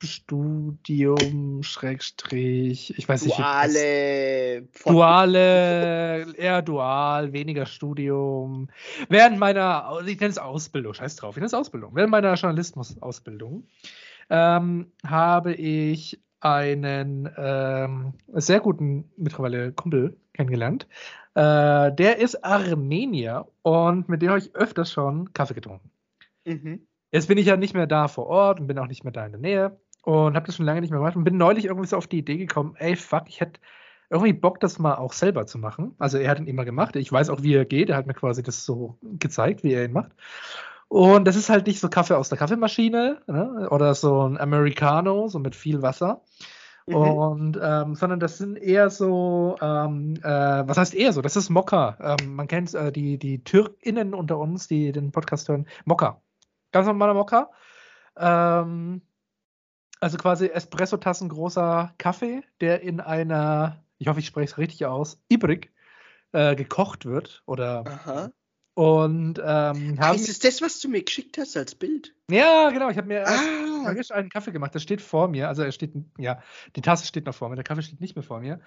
Studium, Schrägstrich, ich weiß nicht. Duale. Duale, eher dual, weniger Studium. Während meiner, ich nenne es Ausbildung, scheiß drauf, ich nenne es Ausbildung. Während meiner Journalismus-Ausbildung ähm, habe ich einen ähm, sehr guten mittlerweile Kumpel kennengelernt. Äh, der ist Armenier und mit dem habe ich öfters schon Kaffee getrunken. Mhm. Jetzt bin ich ja nicht mehr da vor Ort und bin auch nicht mehr da in der Nähe und habe das schon lange nicht mehr gemacht und bin neulich irgendwie so auf die Idee gekommen, ey, fuck, ich hätte irgendwie Bock, das mal auch selber zu machen. Also er hat ihn immer gemacht. Ich weiß auch, wie er geht. Er hat mir quasi das so gezeigt, wie er ihn macht. Und das ist halt nicht so Kaffee aus der Kaffeemaschine ne? oder so ein Americano, so mit viel Wasser. Mhm. Und ähm, sondern das sind eher so, ähm, äh, was heißt eher so? Das ist Mokka. Ähm, man kennt äh, die, die TürkInnen unter uns, die den Podcast hören. Mokka. Ganz normaler Mokka. Ähm, also quasi Espresso-Tassen großer Kaffee, der in einer, ich hoffe, ich spreche es richtig aus, Ibrik äh, gekocht wird. Oder Aha. und ähm, haben. Ist es das, was du mir geschickt hast als Bild? Ja, genau, ich habe mir Ah, einen Kaffee gemacht. Der steht vor mir. Also er steht, ja, die Tasse steht noch vor mir. Der Kaffee steht nicht mehr vor mir.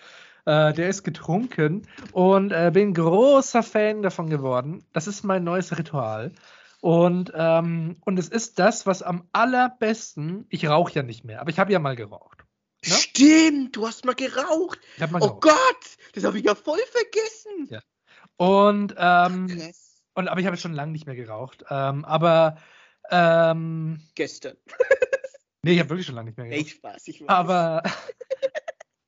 Äh, der ist getrunken und äh, bin großer Fan davon geworden. Das ist mein neues Ritual. Und, ähm, und es ist das, was am allerbesten. Ich rauche ja nicht mehr, aber ich habe ja mal geraucht. Ja? stimmt, du hast mal geraucht. Mal Oh geraucht. Gott, das habe ich ja voll vergessen. Ja. Und, ähm, Krass. und aber ich habe schon lange nicht mehr geraucht. Ähm, aber ähm, Gestern. nee, ich habe wirklich schon lange nicht mehr geraucht. Echt Spaß. Ich weiß. Aber,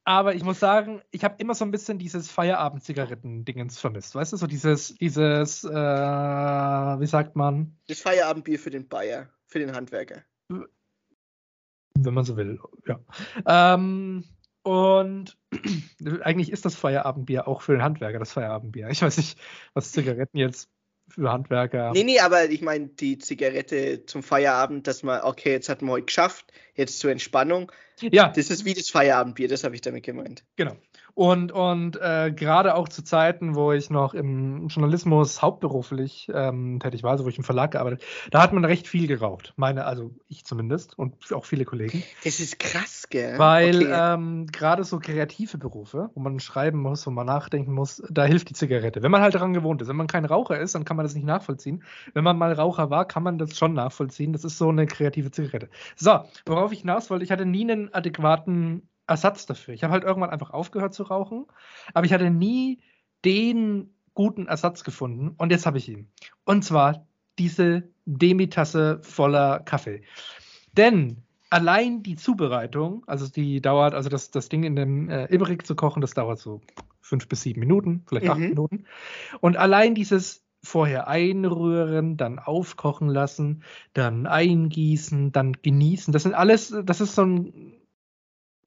aber ich muss sagen, ich habe immer so ein bisschen dieses Feierabend-Zigaretten-Dingens vermisst. Weißt du, so dieses, dieses, äh, wie sagt man, Das Feierabendbier für den Bayer, für den Handwerker. wenn man so will, ja. Ähm, und [clears throat] eigentlich ist das Feierabendbier auch für den Handwerker das Feierabendbier. Ich weiß nicht, was Zigaretten jetzt für Handwerker. Nee, nee, aber ich meine, die Zigarette zum Feierabend, dass man, okay, jetzt hat man heute geschafft, jetzt zur Entspannung. Ja, Das ist wie das Feierabendbier, das habe ich damit gemeint. Genau. Und, und äh, gerade auch zu Zeiten, wo ich noch im Journalismus hauptberuflich ähm, tätig war, also wo ich im Verlag gearbeitet da hat man recht viel geraucht. Meine, also ich zumindest und auch viele Kollegen. Das ist krass, gell? Weil Okay. ähm, gerade so kreative Berufe, wo man schreiben muss, wo man nachdenken muss, da hilft die Zigarette. Wenn man halt daran gewohnt ist. Wenn man kein Raucher ist, dann kann man das nicht nachvollziehen. Wenn man mal Raucher war, kann man das schon nachvollziehen. Das ist so eine kreative Zigarette. So, worauf ich hinaus wollte, ich hatte nie einen adäquaten Ersatz dafür. Ich habe halt irgendwann einfach aufgehört zu rauchen, aber ich hatte nie den guten Ersatz gefunden und jetzt habe ich ihn. Und zwar diese Demi-Tasse voller Kaffee. Denn allein die Zubereitung, also die dauert, also das, das Ding in dem äh, Iberik zu kochen, das dauert so fünf bis sieben Minuten, vielleicht acht Mhm. Minuten. Und allein dieses vorher einrühren, dann aufkochen lassen, dann eingießen, dann genießen, das sind alles, das ist so ein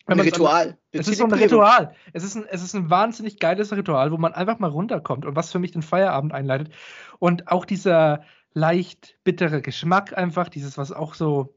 Ein Ritual. es ist so ein. Ritual. Es ist ein, es ist ein wahnsinnig geiles Ritual, wo man einfach mal runterkommt und was für mich den Feierabend einleitet. Und auch dieser leicht bittere Geschmack einfach, dieses, was auch so,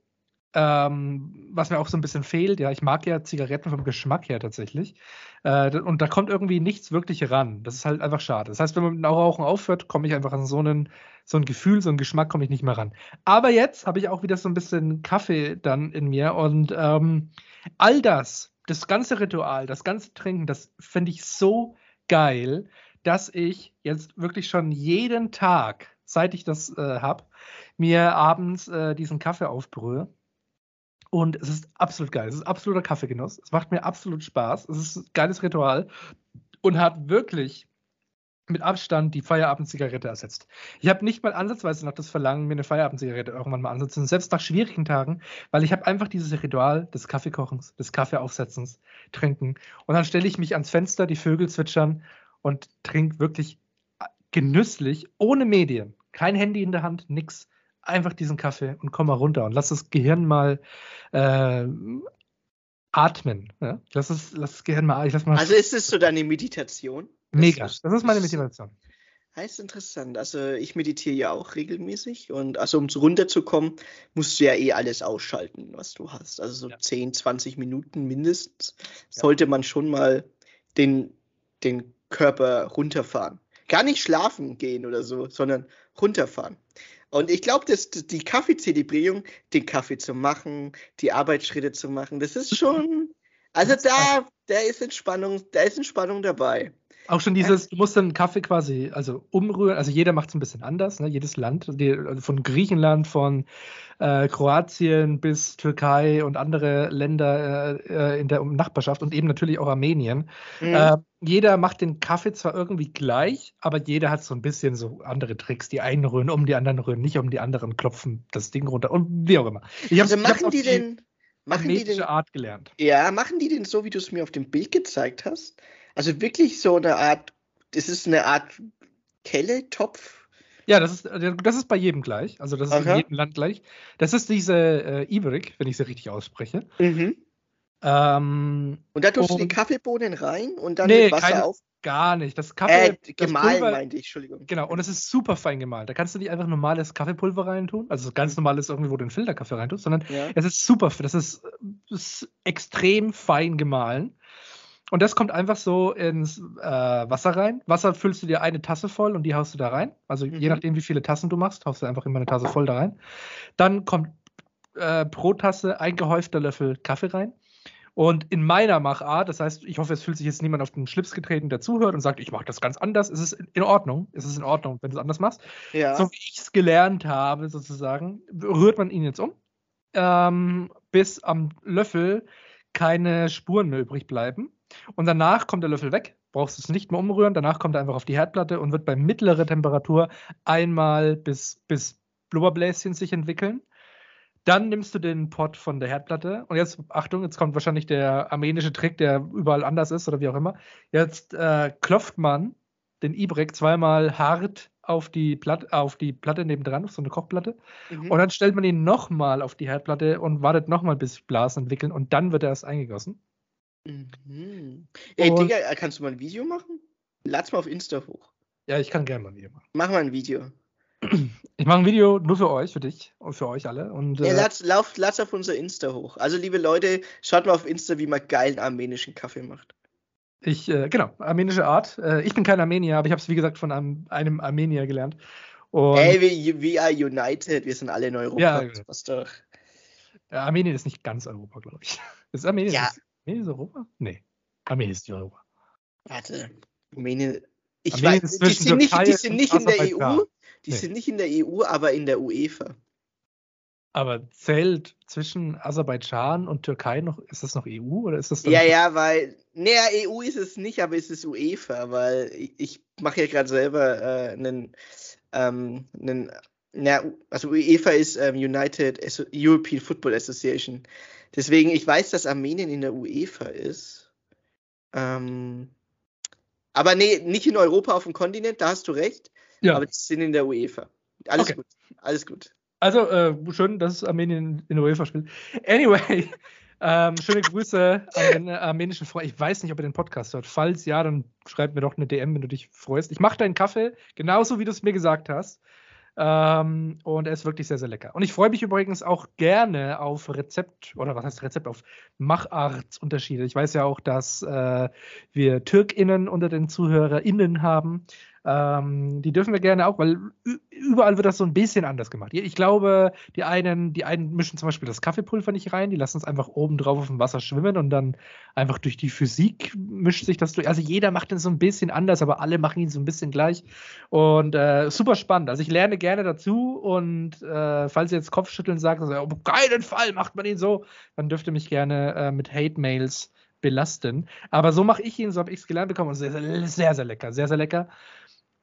ähm, was mir auch so ein bisschen fehlt. Ja, ich mag ja Zigaretten vom Geschmack her tatsächlich. Äh, und da kommt irgendwie nichts wirklich ran. Das ist halt einfach schade. Das heißt, wenn man mit dem Rauchen aufhört, komme ich einfach an so einen, so ein Gefühl, so einen Geschmack komme ich nicht mehr ran. Aber jetzt habe ich auch wieder so ein bisschen Kaffee dann in mir und ähm, all das, das ganze Ritual, das ganze Trinken, das finde ich so geil, dass ich jetzt wirklich schon jeden Tag, seit ich das äh, habe, mir abends äh, diesen Kaffee aufbrühe. Und es ist absolut geil. Es ist absoluter Kaffeegenuss. Es macht mir absolut Spaß. Es ist ein geiles Ritual und hat wirklich mit Abstand die Feierabendzigarette ersetzt. Ich habe nicht mal ansatzweise noch das Verlangen, mir eine Feierabendzigarette irgendwann mal anzusetzen, selbst nach schwierigen Tagen, weil ich habe einfach dieses Ritual des Kaffeekochens, des Kaffeeaufsetzens, Trinken. Und dann stelle ich mich ans Fenster, die Vögel zwitschern und trinke wirklich genüsslich, ohne Medien, kein Handy in der Hand, nix, einfach diesen Kaffee und komm mal runter und lass das Gehirn mal äh, atmen. Ja? Lass, es, lass das Gehirn mal, ich lass mal Also ist es so deine Meditation? mega. das- Das ist meine Meditation. Heißt interessant. Also ich meditiere ja auch regelmäßig und also um runterzukommen, musst du ja eh alles ausschalten, was du hast. Also so Ja. 10, 20 Minuten mindestens sollte man schon mal den, den Körper runterfahren. Gar nicht schlafen gehen oder so, sondern runterfahren. Und ich glaube, dass die Kaffeezelebrierung, den Kaffee zu machen, die Arbeitsschritte zu machen, das ist [laughs] schon, also da, da ist Entspannung, da ist Entspannung dabei. Auch schon dieses, du musst den Kaffee quasi also umrühren, also jeder macht es ein bisschen anders, ne? jedes Land, die, also von Griechenland, von äh, Kroatien bis Türkei und andere Länder äh, äh, in der Nachbarschaft und eben natürlich auch Armenien. Mhm. Äh, jeder macht den Kaffee zwar irgendwie gleich, aber jeder hat so ein bisschen so andere Tricks. Die einen rühren um, die anderen rühren nicht um, die anderen klopfen das Ding runter und wie auch immer. Ich hab's- Also ich hab's machen auf die denn, machen die denn, Art gelernt. ja, machen die denn so, wie du es mir auf dem Bild gezeigt hast? Also wirklich so eine Art, das ist eine Art Kelle, Topf. Ja, das ist, äh, das ist bei jedem gleich. Also das ist Aha. in jedem Land gleich. Das ist diese äh, Ibrik, wenn ich sie richtig ausspreche. Mhm. Ähm, Und da tust du die Und- Kaffeebohnen rein und dann Nee, mit Wasser keine- auf. gar nicht. Das Kaffee, Äh, gemahlen Pulver- meinte ich, Entschuldigung. Genau, und es ist super fein gemahlen. Da kannst du nicht einfach normales Kaffeepulver reintun, also ganz normales irgendwie, wo du den Filterkaffee reintust, sondern Ja. es ist super, das ist, das ist extrem fein gemahlen. Und das kommt einfach so ins äh, Wasser rein. Wasser füllst du dir eine Tasse voll und die haust du da rein. Also je Mhm. nachdem, wie viele Tassen du machst, haust du einfach immer eine Tasse voll da rein. Dann kommt äh, pro Tasse ein gehäufter Löffel Kaffee rein. Und in meiner Machart, das heißt, ich hoffe, es fühlt sich jetzt niemand auf den Schlips getreten, der zuhört und sagt, ich mache das ganz anders. Es ist in Ordnung. Es ist in Ordnung, wenn du es anders machst. Ja. So wie ich es gelernt habe, sozusagen, rührt man ihn jetzt um, ähm, bis am Löffel keine Spuren mehr übrig bleiben. Und danach kommt der Löffel weg, brauchst du es nicht mehr umrühren. Danach kommt er einfach auf die Herdplatte und wird bei mittlerer Temperatur einmal bis, bis Blubberbläschen sich entwickeln. Dann nimmst du den Pot von der Herdplatte und jetzt, Achtung, jetzt kommt wahrscheinlich der armenische Trick, der überall anders ist oder wie auch immer. Jetzt äh, klopft man den Ibrek zweimal hart auf die, Platte, auf die Platte nebendran, auf so eine Kochplatte. Mhm. Und dann stellt man ihn nochmal auf die Herdplatte und wartet nochmal, bis Blasen entwickeln und dann wird er erst eingegossen. Mhm. Ey, Und- Digga, kannst du mal ein Video machen? Lad's mal auf Insta hoch. Ja, ich kann gerne mal ein Video machen. Mach mal ein Video. [clears throat] Ich mache ein Video nur für euch, für dich und für euch alle. Und Ja, äh, lad's, lauf, lad's auf unser Insta hoch. Also, liebe Leute, schaut mal auf Insta, wie man geilen armenischen Kaffee macht. ich, äh, genau, armenische Art. Äh, ich bin kein Armenier, aber ich habe es, wie gesagt, von einem, einem Armenier gelernt. Und Ey, wir, we are united, wir sind alle in Europa. Ja, passt doch. äh, Armenien ist nicht ganz Europa, glaube ich. [laughs] Ist Armenien, Ja. ist Armenien ist Europa? Nee. Armenien ist Europa. Warte, Armenien. Ich Armenien weiß, die sind nicht, die sind nicht in der. EU. Die Nee. sind nicht in der EU, aber in der UEFA. Aber zählt zwischen Aserbaidschan und Türkei noch, ist das noch EU oder ist das Ja, ja, weil. Naja, EU ist es nicht, aber es ist UEFA, weil ich, mache ja gerade selber äh, einen, ähm, einen na, also UEFA ist ähm, United European Football Association. Deswegen, ich weiß, dass Armenien in der UEFA ist. Ähm, aber nee, nicht in Europa auf dem Kontinent, da hast du recht. Ja. Aber die sind in der UEFA. Alles okay. gut. Alles gut. Also, äh, schön, dass Armenien in der UEFA spielt. Anyway, [laughs] ähm, schöne Grüße an den armenischen Freund. Ich weiß nicht, ob er den Podcast hört. Falls ja, dann schreib mir doch eine DM, wenn du dich freust. Ich mache deinen Kaffee, genauso wie du es mir gesagt hast. Ähm, und er ist wirklich sehr, sehr lecker. Und ich freue mich übrigens auch gerne auf Rezept, oder was heißt Rezept, auf Machartsunterschiede. Ich weiß ja auch, dass äh, wir TürkInnen unter den ZuhörerInnen haben. Ähm, die dürfen wir gerne auch, weil überall wird das so ein bisschen anders gemacht. Ich glaube, die einen, die einen mischen zum Beispiel das Kaffeepulver nicht rein, die lassen es einfach oben drauf auf dem Wasser schwimmen und dann einfach durch die Physik mischt sich das durch. Also jeder macht es so ein bisschen anders, aber alle machen ihn so ein bisschen gleich. Und äh, super spannend. Also ich lerne gerne dazu und äh, falls ihr jetzt Kopfschütteln sagt, also, auf keinen Fall macht man ihn so, dann dürft ihr mich gerne äh, mit Hate-Mails belasten. Aber so mache ich ihn, so habe ich es gelernt bekommen und sehr, sehr, sehr, sehr lecker, sehr, sehr lecker.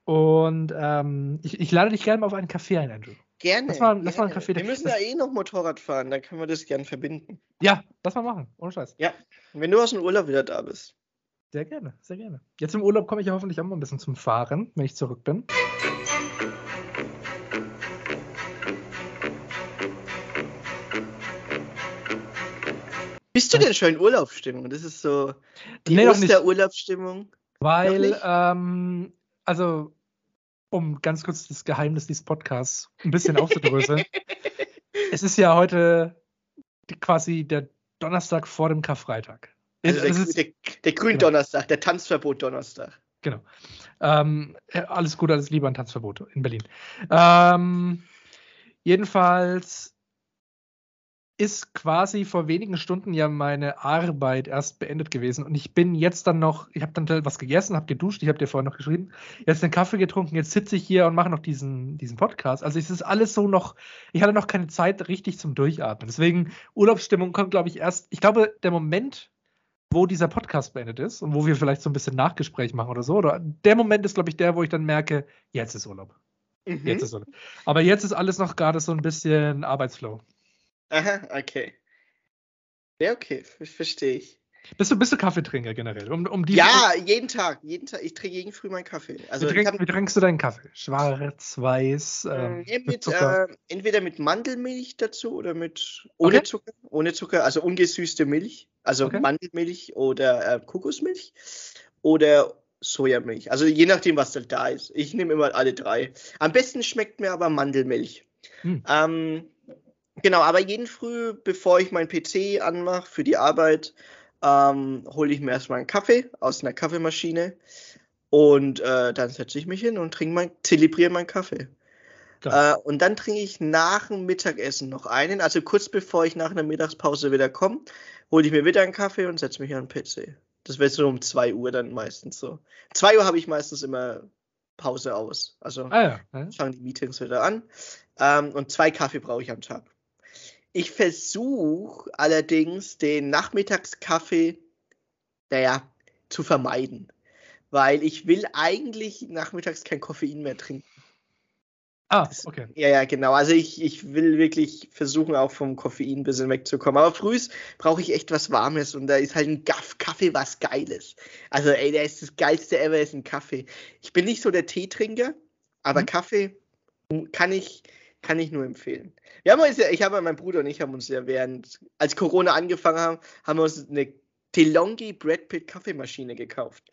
Und ähm, ich, ich, lade dich gerne mal auf einen Kaffee ein, Andrew. Gerne. Lass mal, lass mal einen Kaffee. Wir müssen ja eh noch Motorrad fahren, dann können wir das gerne verbinden. Ja, lass mal machen, ohne Scheiß. Ja, wenn du aus dem Urlaub wieder da bist. Sehr gerne, sehr gerne. Jetzt im Urlaub komme ich ja hoffentlich auch mal ein bisschen zum Fahren, wenn ich zurück bin. Bist du denn schon in Urlaubsstimmung? Das ist so die nee, Osterurlaubsstimmung. Weil, ähm, also, um ganz kurz das Geheimnis dieses Podcasts ein bisschen aufzudröseln. [laughs] es ist ja heute quasi der Donnerstag vor dem Karfreitag. Also der, ist, der, der Gründonnerstag, genau. der Tanzverbot-Donnerstag. Genau. Ähm, alles Gute, alles Liebe an Tanzverbot in Berlin. Ähm, jedenfalls ist quasi vor wenigen Stunden ja meine Arbeit erst beendet gewesen und ich bin jetzt dann noch, ich habe dann was gegessen, habe geduscht, ich habe dir vorher noch geschrieben, jetzt den Kaffee getrunken, jetzt sitze ich hier und mache noch diesen, diesen Podcast. Also es ist alles so noch, ich hatte noch keine Zeit richtig zum Durchatmen. Deswegen Urlaubsstimmung kommt, glaube ich, erst, ich glaube, der Moment, wo dieser Podcast beendet ist und wo wir vielleicht so ein bisschen Nachgespräch machen oder so, oder der Moment ist, glaube ich, der, wo ich dann merke, jetzt ist Urlaub. Mhm. Jetzt ist Urlaub. Aber jetzt ist alles noch gerade so ein bisschen Arbeitsflow. Aha, okay. Ja, okay, verstehe ich. Bist du, bist du Kaffeetrinker generell? Um, um die, ja, jeden Tag. Jeden Tag. Ich trinke jeden Früh meinen Kaffee. Also wie, trink, hab, wie trinkst du deinen Kaffee? Schwarz, weiß? Ähm, mit, mit äh, entweder mit Mandelmilch dazu oder mit ohne okay. Zucker. Ohne Zucker, also ungesüßte Milch. Also okay. Mandelmilch oder äh, Kokosmilch. Oder Sojamilch. Also je nachdem, was da ist. Ich nehme immer alle drei. Am besten schmeckt mir aber Mandelmilch. Hm. Ähm, Genau, aber jeden Früh, bevor ich meinen PC anmache für die Arbeit, ähm, hole ich mir erstmal einen Kaffee aus einer Kaffeemaschine und äh, dann setze ich mich hin und trinke mein, zelebriere meinen Kaffee. Äh, und dann trinke ich nach dem Mittagessen noch einen, also kurz bevor ich nach einer Mittagspause wieder komme, hole ich mir wieder einen Kaffee und setze mich an den PC. Das wäre so um 2 Uhr dann meistens so. 2 Uhr habe ich meistens immer Pause aus. Also ah, ja. fangen die Meetings wieder an. Ähm, und zwei Kaffee brauche ich am Tag. Ich versuche allerdings den Nachmittagskaffee, naja, zu vermeiden. Weil ich will eigentlich nachmittags kein Koffein mehr trinken. Ah, okay. Ja, ja, genau. Also ich, ich will wirklich versuchen, auch vom Koffein ein bisschen wegzukommen. Aber früh brauche ich echt was Warmes und da ist halt ein Gaff Kaffee was Geiles. Also, ey, der ist das Geilste ever, ist ein Kaffee. Ich bin nicht so der Teetrinker, aber mhm. Kaffee kann ich, kann ich nur empfehlen. Wir haben uns ja, ich habe mein Bruder und ich haben uns ja während, als Corona angefangen haben, haben wir uns eine DeLonghi Brad Pitt Kaffeemaschine gekauft.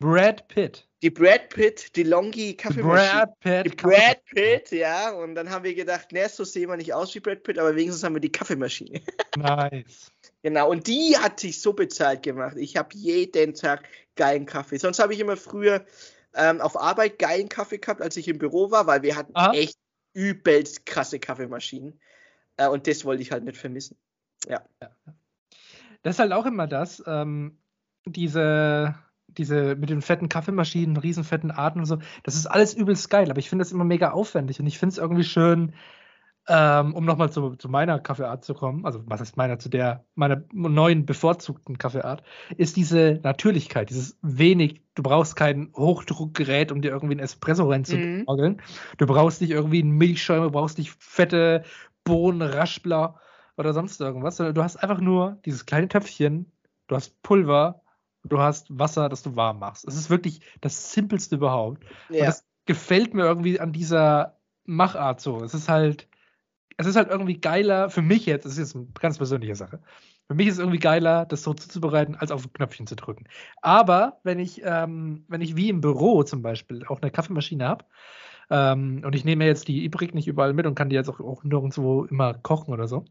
Brad Pitt. Die Brad Pitt DeLonghi Kaffeemaschine. Brad Pitt. Die Brad Pitt, ja. Und dann haben wir gedacht, ne, so sehen wir nicht aus wie Brad Pitt, aber wenigstens haben wir die Kaffeemaschine. [laughs] Nice. genau, und die hat sich so bezahlt gemacht. Ich habe jeden Tag geilen Kaffee. Sonst habe ich immer früher ähm, auf Arbeit geilen Kaffee gehabt, als ich im Büro war, weil wir hatten Aha. echt übelst krasse Kaffeemaschinen. Äh, und das wollte ich halt nicht vermissen. Ja. Das ist halt auch immer das, ähm, diese, diese mit den fetten Kaffeemaschinen, riesen fetten Arten und so, das ist alles übelst geil, aber ich finde das immer mega aufwendig und ich finde es irgendwie schön, ähm, um nochmal zu, zu meiner Kaffeeart zu kommen, also was ist meiner, zu der, meiner neuen bevorzugten Kaffeeart, ist diese Natürlichkeit, dieses wenig, du brauchst kein Hochdruckgerät, um dir irgendwie ein Espresso reinzuorgeln. Mhm. Du brauchst nicht irgendwie einen Milchschäumer, du brauchst nicht fette Bohnen, Raschbler oder sonst irgendwas, sondern du hast einfach nur dieses kleine Töpfchen, du hast Pulver, du hast Wasser, das du warm machst. Es ist wirklich das Simpelste überhaupt. Ja. Und das gefällt mir irgendwie an dieser Machart so. Es ist halt, es ist halt irgendwie geiler, für mich jetzt, das ist jetzt eine ganz persönliche Sache. Für mich ist es irgendwie geiler, das so zuzubereiten, als auf ein Knöpfchen zu drücken. Aber wenn ich, ähm, wenn ich wie im Büro zum Beispiel auch eine Kaffeemaschine habe, ähm, und ich nehme jetzt die Ibrik nicht überall mit und kann die jetzt auch, auch nirgendwo immer kochen oder so,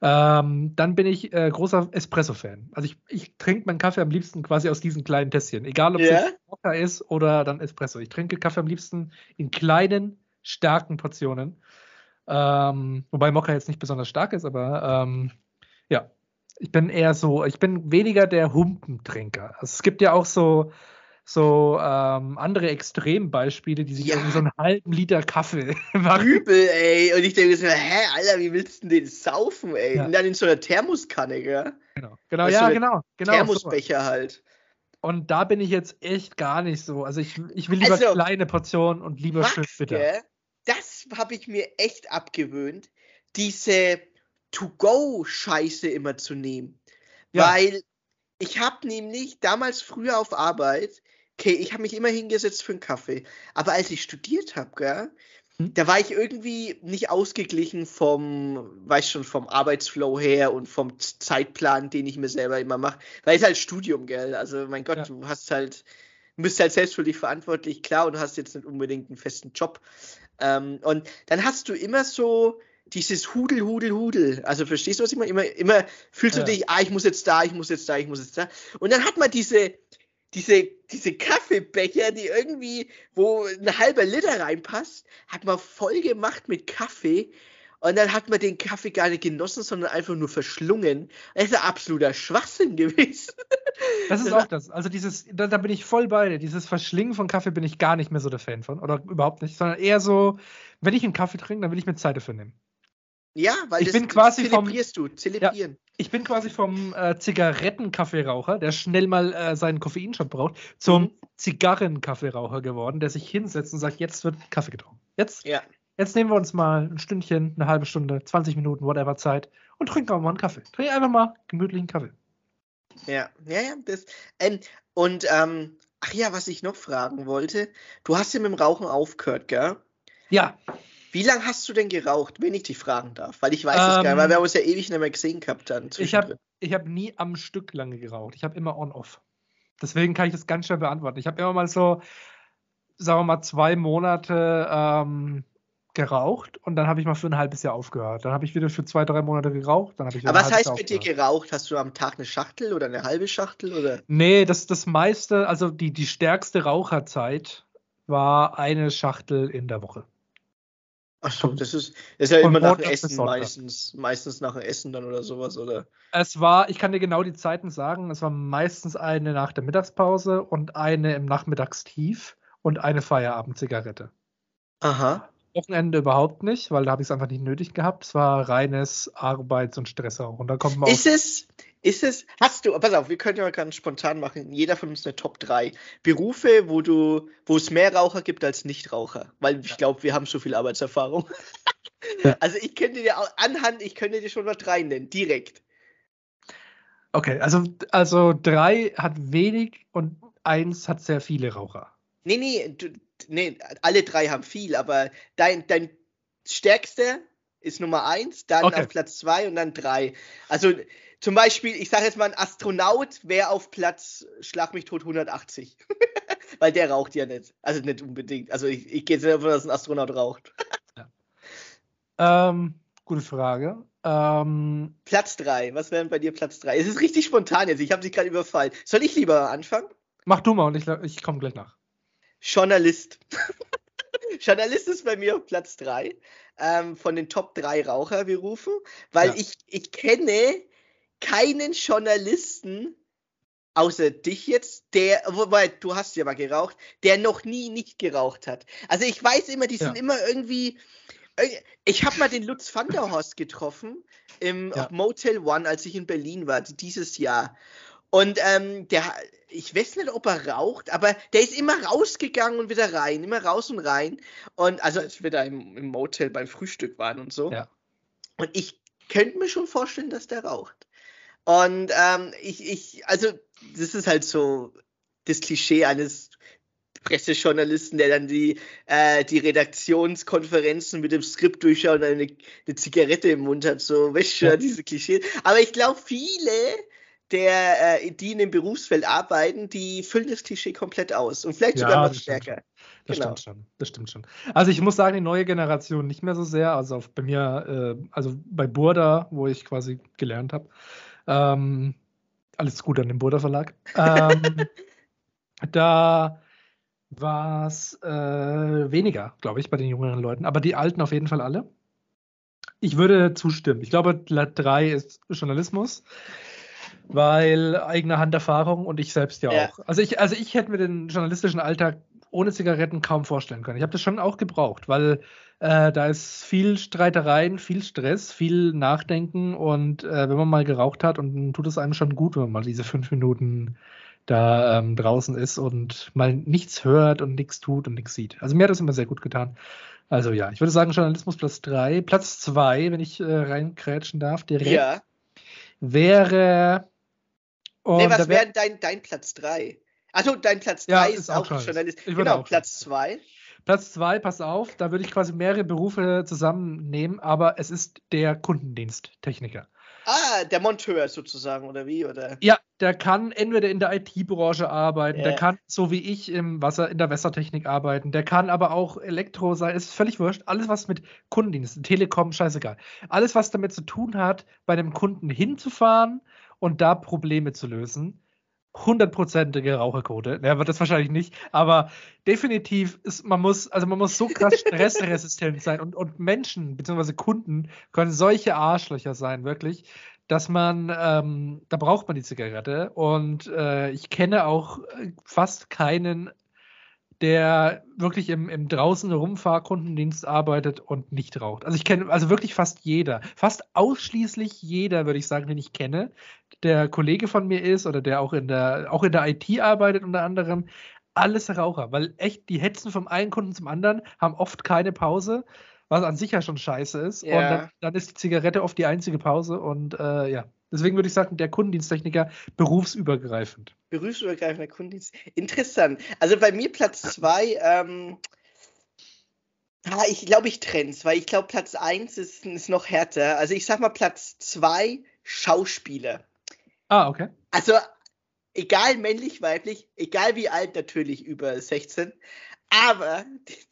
ähm, dann bin ich äh, großer Espresso-Fan. Also ich, ich trinke meinen Kaffee am liebsten quasi aus diesen kleinen Tässchen. Egal ob yeah. es Mokka ist oder dann Espresso. Ich trinke Kaffee am liebsten in kleinen, starken Portionen. Ähm, wobei Mokka jetzt nicht besonders stark ist, aber ähm, ja, ich bin eher so, ich bin weniger der Humpentrinker. Also es gibt ja auch so, so ähm, andere Extrembeispiele, die sich ja. irgendwie so einen halben Liter Kaffee [laughs] machen. Übel, ey. Und ich denke so, hä, Alter, wie willst du denn den saufen, ey? Ja. Und dann in so einer Thermoskanne, gell? Genau, genau, ja, so genau, genau. Thermosbecher so. halt. Und da bin ich jetzt echt gar nicht so. Also ich, ich will lieber also, kleine Portionen und lieber Max, schön bitter. Das habe ich mir echt abgewöhnt, diese To-Go-Scheiße immer zu nehmen. Ja. Weil ich habe nämlich damals früher auf Arbeit okay, ich habe mich immer hingesetzt für einen Kaffee. Aber als ich studiert habe, hm? da war ich irgendwie nicht ausgeglichen vom, weiß schon, vom Arbeitsflow her und vom Zeitplan, den ich mir selber immer mache. Weil es halt Studium, gell? Also, mein Gott, ja. du hast halt, du bist halt selbst für dich verantwortlich, klar, und du hast jetzt nicht unbedingt einen festen Job. Ähm, und dann hast du immer so, dieses Hudel, Hudel, Hudel. Also verstehst du, was ich meine? Immer, immer fühlst du ja. dich, ah, ich muss jetzt da, ich muss jetzt da, ich muss jetzt da. Und dann hat man diese, diese, diese Kaffeebecher, die irgendwie, wo ein halber Liter reinpasst, hat man voll gemacht mit Kaffee. Und dann hat man den Kaffee gar nicht genossen, sondern einfach nur verschlungen. Das ist ein absoluter Schwachsinn gewesen. [laughs] Das ist auch das. Also dieses, da, da, bin ich voll bei dir. Dieses Verschlingen von Kaffee bin ich gar nicht mehr so der Fan von. Oder überhaupt nicht. Sondern eher so, wenn ich einen Kaffee trinke, dann will ich mir Zeit dafür nehmen. Ja, weil ich das, bin quasi zelebrierst vom, du, zelebrieren. Ja, ich bin quasi vom äh, Zigarettenkaffeeraucher, der schnell mal äh, seinen Koffeinshot braucht, zum mhm. Zigarrenkaffeeraucher geworden, der sich hinsetzt und sagt, jetzt wird Kaffee getrunken. Jetzt, ja. Jetzt nehmen wir uns mal ein Stündchen, eine halbe Stunde, 20 Minuten, whatever Zeit und trinken auch mal einen Kaffee. Trink einfach mal gemütlichen Kaffee. Ja, ja, ja. Das, ähm, und ähm, ach ja, was ich noch fragen wollte, du hast ja mit dem Rauchen aufgehört, gell? Ja. Wie lange hast du denn geraucht, wenn ich dich fragen darf? Weil ich weiß es ähm, gar nicht, weil wir haben uns ja ewig nicht mehr gesehen gehabt dann. Ich habe ich hab nie am Stück lange geraucht. Ich habe immer on-off. Deswegen kann ich das ganz schnell beantworten. Ich habe immer mal so, sagen wir mal, zwei Monate ähm, geraucht und dann habe ich mal für ein halbes Jahr aufgehört. Dann habe ich wieder für zwei, drei Monate geraucht. Dann ich Aber was heißt mit dir geraucht? Hast du am Tag eine Schachtel oder eine halbe Schachtel? Oder? Nee, das, das meiste, also die, die stärkste Raucherzeit war eine Schachtel in der Woche. Ach so, das ist, das ist ja immer nach dem Essen meistens, meistens nach dem Essen dann oder sowas, oder? Es war, ich kann dir genau die Zeiten sagen, es war meistens eine nach der Mittagspause und eine im Nachmittagstief und eine Feierabendzigarette. Aha. Wochenende überhaupt nicht, weil da habe ich es einfach nicht nötig gehabt. Es war reines Arbeits- und Stressrauch. Und da kommt man ist es, ist es, hast du, pass auf, wir können ja ganz spontan machen, jeder von uns eine Top 3 Berufe, wo du, wo es mehr Raucher gibt als Nichtraucher, weil ich glaube, wir haben so viel Arbeitserfahrung. Ja. [laughs] Also ich könnte dir anhand, ich könnte dir schon mal drei nennen, direkt. Okay, also, also drei hat wenig und eins hat sehr viele Raucher. Nee, nee, du, nee, alle drei haben viel, aber dein, dein stärkster ist Nummer eins, dann okay. auf Platz zwei und dann drei. Also zum Beispiel, ich sage jetzt mal, ein Astronaut wäre auf Platz, schlag mich tot, 180. [laughs] Weil der raucht ja nicht. Also nicht unbedingt. Also ich, ich gehe jetzt davon, dass ein Astronaut raucht. [laughs] ja. ähm, gute Frage. Ähm, Platz 3. Was wäre bei dir Platz 3? Es ist richtig spontan jetzt. Ich habe dich gerade überfallen. Soll ich lieber anfangen? Mach du mal und ich, ich komme gleich nach. Journalist. [laughs] Journalist ist bei mir auf Platz 3 ähm, von den Top 3 Raucherberufen, weil ja. ich, ich kenne keinen Journalisten, außer dich jetzt, der, wobei du hast ja mal geraucht, der noch nie nicht geraucht hat. Also ich weiß immer, die ja. sind immer irgendwie, Äh, ich habe mal den Lutz van der Horst getroffen im Ja. Motel One, als ich in Berlin war, dieses Jahr. Und ähm, der, ich weiß nicht, ob er raucht, aber der ist immer rausgegangen und wieder rein, immer raus und rein. Und also als wir da im, im Motel beim Frühstück waren und so. Ja. Und ich könnte mir schon vorstellen, dass der raucht. Und ähm, ich, ich, also das ist halt so das Klischee eines Pressejournalisten, der dann die, äh, die Redaktionskonferenzen mit dem Skript durchschaut und eine, eine Zigarette im Mund hat, so, weißt du, Ja. diese Klischee. Aber ich glaube, viele, der, äh, die in dem Berufsfeld arbeiten, die füllen das Klischee komplett aus und vielleicht Ja, sogar noch stärker. Das Genau. stimmt schon. Das stimmt schon. Also ich muss sagen, die neue Generation nicht mehr so sehr. Also auf, bei mir, äh, also bei Burda, wo ich quasi gelernt habe. Ähm, alles gut an dem Burda Verlag. Ähm, [laughs] da war es äh, weniger, glaube ich, bei den jüngeren Leuten. Aber die Alten auf jeden Fall alle. Ich würde zustimmen. Ich glaube, Lat 3 ist Journalismus, weil eigene Handerfahrung und ich selbst ja, Ja. auch. Also ich, also ich hätte mir den journalistischen Alltag ohne Zigaretten kaum vorstellen können. Ich habe das schon auch gebraucht, weil äh, da ist viel Streitereien, viel Stress, viel Nachdenken und äh, wenn man mal geraucht hat, und dann tut es einem schon gut, wenn man mal diese fünf Minuten da ähm, draußen ist und mal nichts hört und nichts tut und nichts sieht. Also mir hat das immer sehr gut getan. Also ja, ich würde sagen Journalismus Platz 3. Platz 2, wenn ich äh, reinkrätschen darf, direkt Ja. wäre. Und nee, was wär- wäre dein, dein Platz 3? Also dein Platz 3 Ja, ist, ist auch auch Journalist. Genau, Platz 2. Platz 2, pass auf, da würde ich quasi mehrere Berufe zusammennehmen, aber es ist der Kundendiensttechniker. Ah, der Monteur sozusagen, oder wie? Oder? Ja, der kann entweder in der IT-Branche arbeiten, der Ja. kann, so wie ich, im Wasser, in der Wassertechnik arbeiten, der kann aber auch Elektro sein, es ist völlig wurscht. Alles, was mit Kundendienst, Telekom, scheißegal. Alles, was damit zu tun hat, bei einem Kunden hinzufahren und da Probleme zu lösen. Hundertprozentige Raucherquote. Ja, wird das wahrscheinlich nicht, aber definitiv ist, man muss, also man muss so krass [laughs] stressresistent sein und, und Menschen bzw. Kunden können solche Arschlöcher sein, wirklich, dass man, ähm, da braucht man die Zigarette und äh, ich kenne auch äh, fast keinen, der wirklich im, im draußen Rumfahrkundendienst arbeitet und nicht raucht. Also ich kenne, also wirklich fast jeder, fast ausschließlich jeder, würde ich sagen, den ich kenne, der Kollege von mir ist oder der auch in der, auch in der IT arbeitet unter anderem, alles Raucher, weil echt, die hetzen vom einen Kunden zum anderen, haben oft keine Pause, was an sich ja schon scheiße ist. Und Ja. dann, dann ist die Zigarette oft die einzige Pause und äh, ja. Deswegen würde ich sagen, der Kundendiensttechniker berufsübergreifend. Berufsübergreifender Kundendienst. Interessant. Also bei mir Platz 2, ähm, ah, ich glaube, ich trenn's, weil ich glaube, Platz 1 ist, ist noch härter. Also ich sag mal Platz 2, Schauspieler. Ah, okay. Also egal männlich, weiblich, egal wie alt, natürlich über 16, aber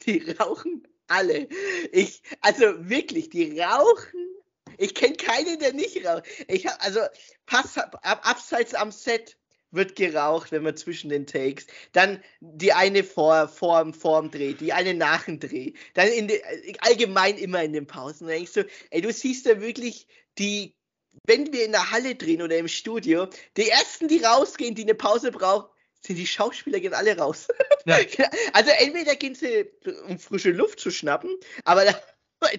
die, die rauchen alle. Ich, also wirklich, die rauchen. Ich kenne keinen, der nicht raucht. Ich hab, also pass, ab, abseits am Set wird geraucht, wenn man zwischen den Takes. Dann die eine vor, vor, vor dem Dreh, die eine nach dem Dreh. Dann in de, allgemein immer in den Pausen. Da denkst du, ey, du siehst da wirklich die, wenn wir in der Halle drehen oder im Studio, die ersten, die rausgehen, die eine Pause brauchen, sind die Schauspieler, gehen alle raus. Ja. [laughs] Also entweder gehen sie, um frische Luft zu schnappen, aber da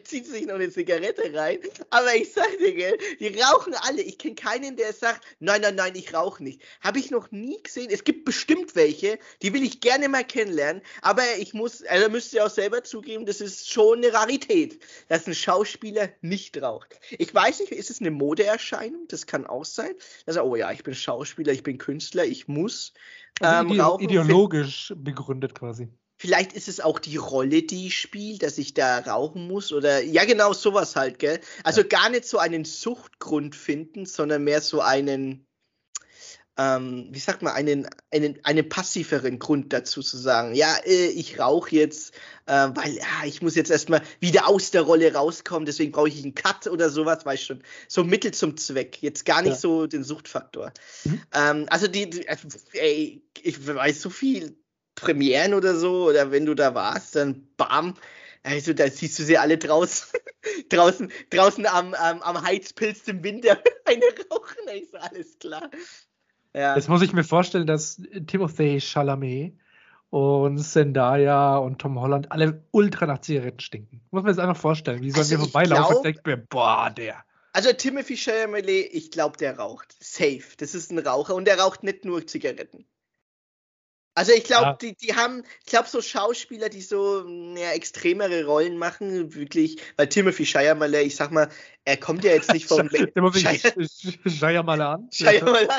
zieht sich noch eine Zigarette rein. Aber ich sag dir, gell, die rauchen alle. Ich kenne keinen, der sagt, nein, nein, nein, ich rauche nicht. Habe ich noch nie gesehen. Es gibt bestimmt welche, die will ich gerne mal kennenlernen. Aber ich muss, also müsst ihr auch selber zugeben, das ist schon eine Rarität, dass ein Schauspieler nicht raucht. Ich weiß nicht, ist es eine Modeerscheinung? Das kann auch sein. Also, oh ja, ich bin Schauspieler, ich bin Künstler, ich muss Also ähm, ide rauchen. ideologisch begründet quasi. Vielleicht ist es auch die Rolle, die ich spiele, dass ich da rauchen muss oder ja, genau sowas halt, gell? Also gar nicht so einen Suchtgrund finden, sondern mehr so einen, ähm, wie sagt man, einen, einen, einen passiveren Grund dazu zu sagen, ja, äh, ich rauche jetzt, äh, weil ja, ich muss jetzt erstmal wieder aus der Rolle rauskommen, deswegen brauche ich einen Cut oder sowas, weißt schon. So Mittel zum Zweck, jetzt gar nicht Ja. so den Suchtfaktor. Mhm. Ähm, also die, die also, ey, ich weiß so viel Premieren oder so, oder wenn du da warst, dann bam, also da siehst du sie alle draußen, [laughs] draußen, draußen am, am, am Heizpilz im Winter [laughs] eine rauchen, ist alles klar. Ja. Jetzt muss ich mir vorstellen, dass Timothée Chalamet und Zendaya und Tom Holland alle ultra nach Zigaretten stinken. Muss man sich einfach vorstellen. Wie sollen Also wir vorbeilaufen glaub- und denken wir, boah, der. Also Timothy Chalamet, ich glaube, der raucht. Safe. Das ist ein Raucher und der raucht nicht nur Zigaretten. Also ich glaube, Ja. die, die haben, ich glaube, so Schauspieler, die so ja, extremere Rollen machen, wirklich, weil Timothy Chalamet, ich sag mal, er kommt ja jetzt nicht [laughs] vom Shia mal an. [laughs] Chalamet,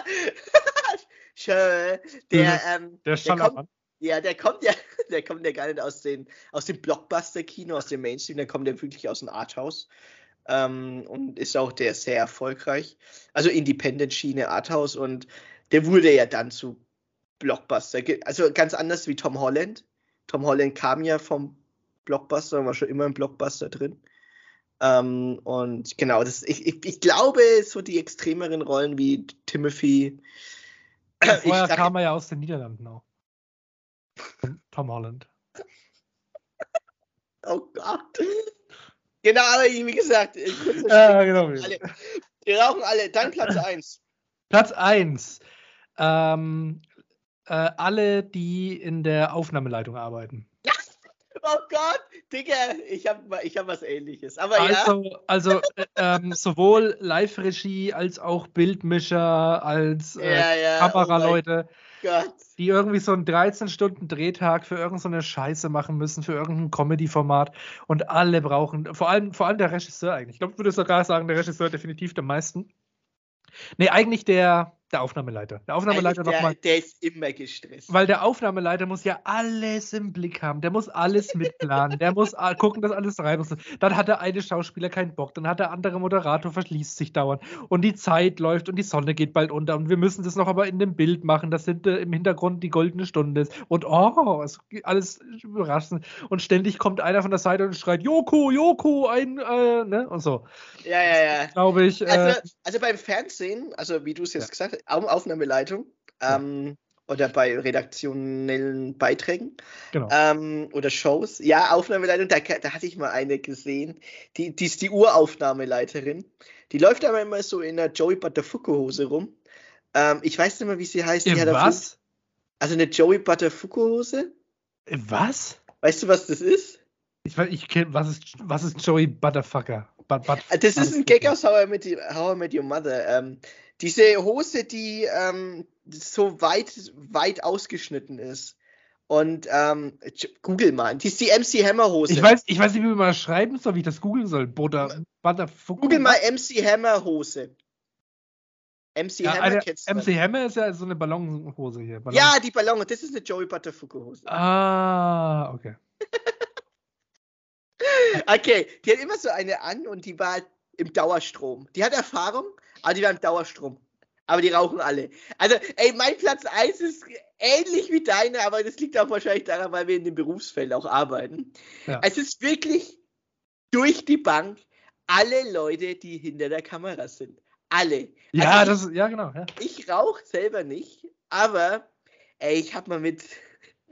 [laughs] der, ähm, Der der kommt, ja, der kommt ja, der kommt ja gar nicht aus, den, aus dem Blockbuster-Kino, aus dem Mainstream, der kommt ja wirklich aus dem Arthouse. Ähm, und ist auch der sehr erfolgreich. Also Independent-Schiene, Arthouse und der wurde ja dann zu Blockbuster. Also ganz anders wie Tom Holland. Tom Holland kam ja vom Blockbuster und war schon immer im Blockbuster drin. Ähm, und genau, das, ich, ich, ich glaube, so die extremeren Rollen wie Timothy. Vorher ich sag- kam er ja aus den Niederlanden auch. Tom Holland. Oh Gott. Genau, aber wie gesagt, äh, Ja, genau. Alle, wir rauchen alle. Dann Platz 1. Platz 1. Ähm, äh, alle, die in der Aufnahmeleitung arbeiten. [laughs] Oh Gott, Digga, ich habe ich hab was ähnliches. Aber ja, Also, also äh, ähm, sowohl Live-Regie als auch Bildmischer, als äh, ja, ja. Kameraleute, Oh mein Gott. die irgendwie so einen 13-Stunden-Drehtag für irgendeine so Scheiße machen müssen, für irgendein Comedy-Format. Und alle brauchen, vor allem, vor allem der Regisseur eigentlich. Ich glaube, ich würde sogar sagen, der Regisseur definitiv am meisten. Nee, eigentlich der, der Aufnahmeleiter. Der Aufnahmeleiter Eigentlich nochmal. der, ist immer gestresst. Weil der Aufnahmeleiter muss ja alles im Blick haben. Der muss alles mitplanen. der muss gucken, dass alles reibungslos ist. Dann hat der eine Schauspieler keinen Bock. Dann hat der andere Moderator verschließt sich dauernd. Und die Zeit läuft und die Sonne geht bald unter. Und wir müssen das noch aber in dem Bild machen, dass hinter, im Hintergrund die goldene Stunde ist. Und oh, es geht alles überraschend. Und ständig kommt einer von der Seite und schreit: Joko, Joko, ein, äh, ne? Und so. Ja, ja, ja. Glaube ich. Äh, Also, also beim Fernsehen, also wie du es jetzt Ja. gesagt hast, Aufnahmeleitung ähm, oder bei redaktionellen Beiträgen genau. ähm, oder Shows. Ja, Aufnahmeleitung, da, da hatte ich mal eine gesehen. Die, die ist die Uraufnahmeleiterin. Die läuft aber immer so in der Joey Buttafuoco-Hose rum. Ähm, ich weiß nicht mehr, wie sie heißt. Die was? Also eine Joey Buttafuoco-Hose. Was? Weißt du, was das ist? Ich, weiß- ich kenne, was ist, was ist Joey Butterfucker? But, but, Ah, Das ist ein Gag aus How I Met, How I Met Your Mother. Ähm, diese Hose, die ähm, so weit, weit ausgeschnitten ist. Und ähm, google mal, die ist die MC Hammer Hose. Ich weiß, ich weiß nicht, wie man das schreiben soll, wie ich das googeln soll. Butter, Butterfucker. Google mal MC Hammer Hose. MC Ja, Hammer kennst du. MC Hammer ist ja so eine Ballonhose hier. Ballon. Ja, die Ballon, das ist eine Joey Butterfucker Hose. Ah, okay. Okay, die hat immer so eine an und die war im Dauerstrom. Die hat Erfahrung, aber die war im Dauerstrom. Aber die rauchen alle. Also, ey, mein Platz 1 ist ähnlich wie deine, aber das liegt auch wahrscheinlich daran, weil wir in dem Berufsfeld auch arbeiten. Ja. Es ist wirklich durch die Bank alle Leute, die hinter der Kamera sind. Alle. Ja, Also das ist, ja, genau. Ja. ich rauche selber nicht, aber ey, ich habe mal mit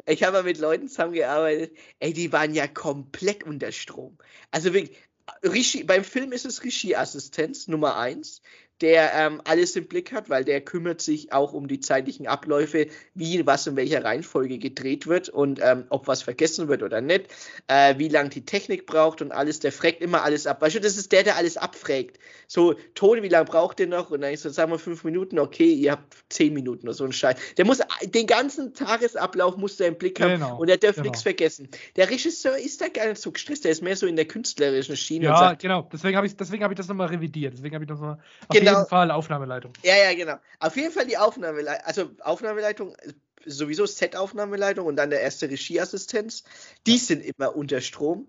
ich habe mit Leuten zusammengearbeitet, ey, die waren ja komplett unter Strom. Also wirklich, Regie, beim Film ist es Regieassistenz Nummer eins, der ähm, alles im Blick hat, weil der kümmert sich auch um die zeitlichen Abläufe, wie was in welcher Reihenfolge gedreht wird und ähm, ob was vergessen wird oder nicht, äh, wie lange die Technik braucht und alles. Der fragt immer alles ab. Weißt du, das ist der, der alles abfragt. So, Toni, wie lange braucht ihr noch? Und dann ist so, sagen wir fünf Minuten, okay, ihr habt zehn Minuten oder so ein Scheiß. Der muss den ganzen Tagesablauf muss der im Blick haben Genau, und er darf genau. nichts vergessen. Der Regisseur ist da gar nicht so gestresst, der ist mehr so in der künstlerischen Schiene Ja, sagt, genau. Deswegen habe ich, deswegen hab ich das nochmal revidiert. Deswegen habe ich das nochmal. Genau. Jeden Fall Aufnahmeleitung. Ja, ja, genau. Auf jeden Fall die Aufnahmeleitung, also Aufnahmeleitung, äh, sowieso Set-Aufnahmeleitung und dann der erste Regieassistenz, die sind immer unter Strom.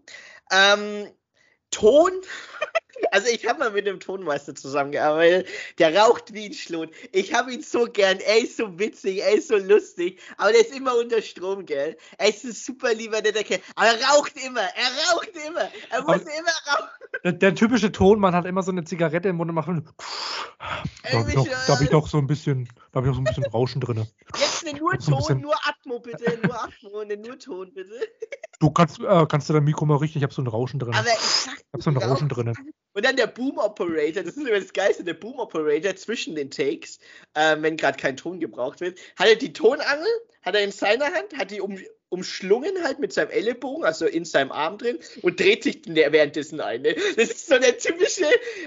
Ähm, Ton, [laughs] also ich habe mal mit einem Tonmeister zusammengearbeitet, der raucht wie ein Schlot. Ich habe ihn so gern, er ist so witzig, er ist so lustig, aber der ist immer unter Strom, gell? Er ist ein super lieber netter Kerl, aber er raucht immer, er raucht immer, er muss Aber- immer rauchen. Der, der typische Tonmann hat immer so eine Zigarette im Mund und macht. Da habe ich, noch- da hab ich noch so ein bisschen, da habe ich noch so ein bisschen Rauschen drin. Jetzt eine nur So ein Ton, nur Atmo bitte, nur Atmo, eine nur Ton bitte. Du kannst, äh, kannst du dein Mikro mal richten? Ich habe so ein Rauschen drin. Aber ich sag, Ich habe so ein Rauschen drin. Und dann der Boom Operator, das ist immer das Geilste, der Boom Operator zwischen den Takes, ähm, wenn gerade kein Ton gebraucht wird, hat er die Tonangel, hat er in seiner Hand, hat die um, umschlungen halt mit seinem Ellenbogen, also in seinem Arm drin, und dreht sich währenddessen eine. Das ist so der typische,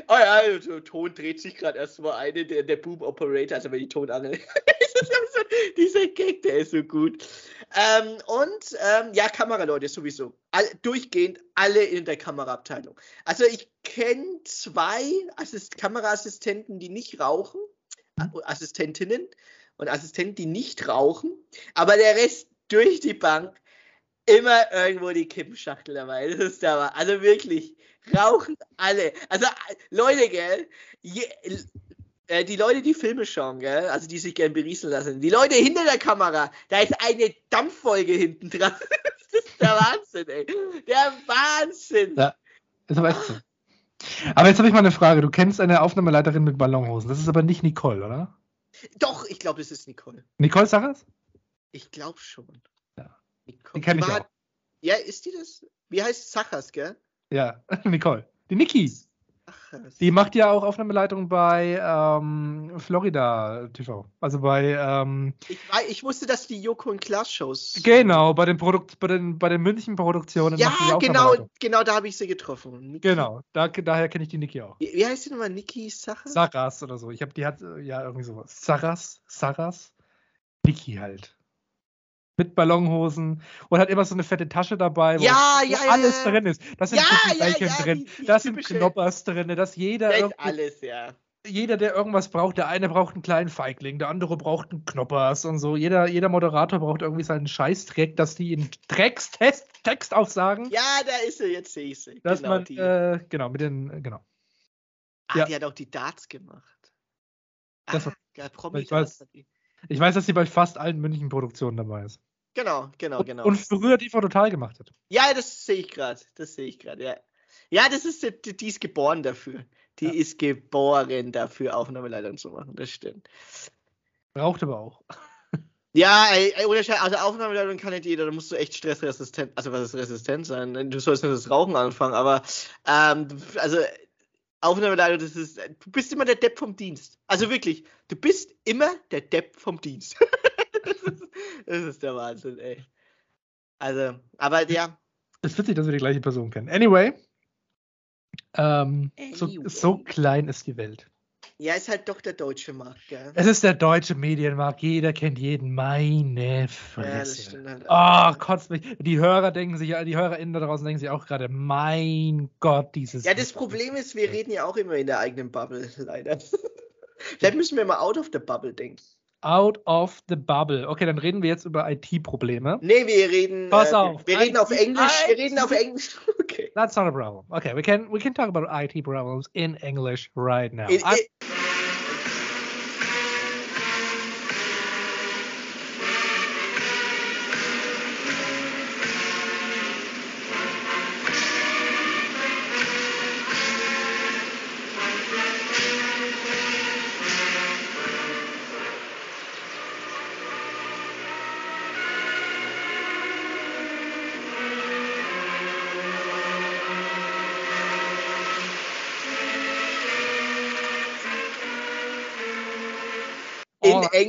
oh ja, so, Ton dreht sich gerade erstmal eine, der, der Boom Operator, also wenn die Tonangel. [laughs] so, dieser Gag, der ist so gut. Ähm, und ähm, ja, Kameraleute sowieso. All, durchgehend alle in der Kameraabteilung. Also ich kenne zwei Assist Kameraassistenten, die nicht rauchen, Assistentinnen und Assistenten, die nicht rauchen, aber der Rest durch die Bank immer irgendwo die Kippenschachtel dabei. Das ist da Also wirklich, rauchen alle. Also Leute, gell, je, äh, die Leute, die Filme schauen, gell, also die sich gern berieseln lassen, die Leute hinter der Kamera, da ist eine Dampffolge hinten dran. [laughs] das ist der Wahnsinn, ey. Der Wahnsinn. Ja, ist aber echt so. Aber jetzt habe ich mal eine Frage. Du kennst eine Aufnahmeleiterin mit Ballonhosen. Das ist aber nicht Nicole, oder? Doch, ich glaube, das ist Nicole. Nicole Saras? Ich glaube schon. Ja. Nicole. Die kenne ich auch. Ja, ist die das? Wie heißt Sachas, gell? Ja, [laughs] Nicole. Die Niki. Die macht ja auch Aufnahmeleitung bei ähm, Florida TV. Also bei. Ähm, ich, ich, wusste, dass die Joko und Klaas Shows. Genau, bei den, Produkt, bei den, bei den München Produktionen. Ja, genau, genau, da habe ich sie getroffen. Niki. Genau, da, daher kenne ich die Niki auch. Wie, wie heißt die nochmal? Niki Saras? Saras oder so. Ich habe die hat ja irgendwie sowas. Saras, Saras, Niki halt mit Ballonhosen und hat immer so eine fette Tasche dabei, wo, ja, ja, wo alles ja. drin ist. Da sind ja, ja, drin, da sind Knoppers drin, dass jeder alles, ja. Jeder, der irgendwas braucht, der eine braucht einen kleinen Feigling, der andere braucht einen Knoppers und so. Jeder, jeder Moderator braucht irgendwie seinen Scheißdreck, dass die in Dreckstext Text aufsagen. Ja, da ist sie, jetzt sehe ich sie. Dass genau, man, die. Äh, genau, mit den, genau. Ah, die hat auch die Darts gemacht. Das ah, Promi ich weiß, ich weiß, dass sie bei fast allen München-Produktionen dabei ist. Genau, genau, genau. Und früher die total gemacht hat. Ja, das sehe ich gerade. Das sehe ich gerade, ja. Ja, das ist, die, die ist geboren dafür. Die ja. ist geboren dafür, Aufnahmeleitung zu machen. Das stimmt. Braucht aber auch. [laughs] Ja, ey, also Aufnahmeleitung kann nicht jeder, da musst du echt stressresistent, also was ist resistent sein? Du sollst nicht das Rauchen anfangen, aber ähm, also Aufnahmeleitung, das ist, du bist immer der Depp vom Dienst. Also wirklich, du bist immer der Depp vom Dienst. [laughs] das, ist, das, der Wahnsinn, ey. Also, aber ja. Es ist witzig, dass wir die gleiche Person kennen. Anyway, ähm, anyway. So, so klein ist die Welt. Ja, ist halt doch der deutsche Markt, gell? Es ist der deutsche Medienmarkt. Jeder kennt jeden. Meine Fresse. Ja, halt oh, kotzt mich. Die Hörer denken sich, die HörerInnen da draußen denken sich auch gerade, mein Gott, dieses. Ja, das Problem ist, wir reden ja auch immer in der eigenen Bubble, [laughs] leider. Vielleicht müssen wir mal out of the bubble denken. Out of the bubble. Okay, dann reden wir jetzt über IT-Probleme. Nee, wir reden. Äh, Pass äh, auf. Wir reden IT, auf Englisch. Wir reden auf Englisch. [laughs] Okay. That's not a problem. Okay, we can we can talk about IT problems in English right now. It, it,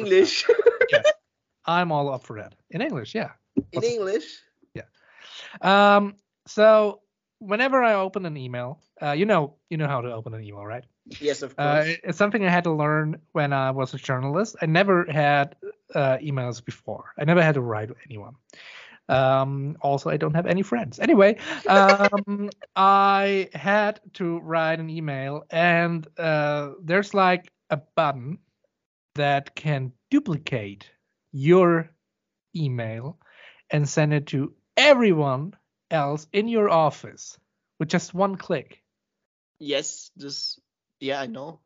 English. [laughs] yes. I'm all up for it. In English, yeah. In English? Yeah. Um, so whenever I open an email, uh, you know, you know how to open an email, right? Yes, of uh, course. Uh, it's something I had to learn when I was a journalist. I never had uh, emails before. I never had to write anyone. Um, also, I don't have any friends. Anyway, um, [laughs] I had to write an email, and uh, there's like a button that can duplicate your email and send it to everyone else in your office with just one click. Yes, just yeah, I know.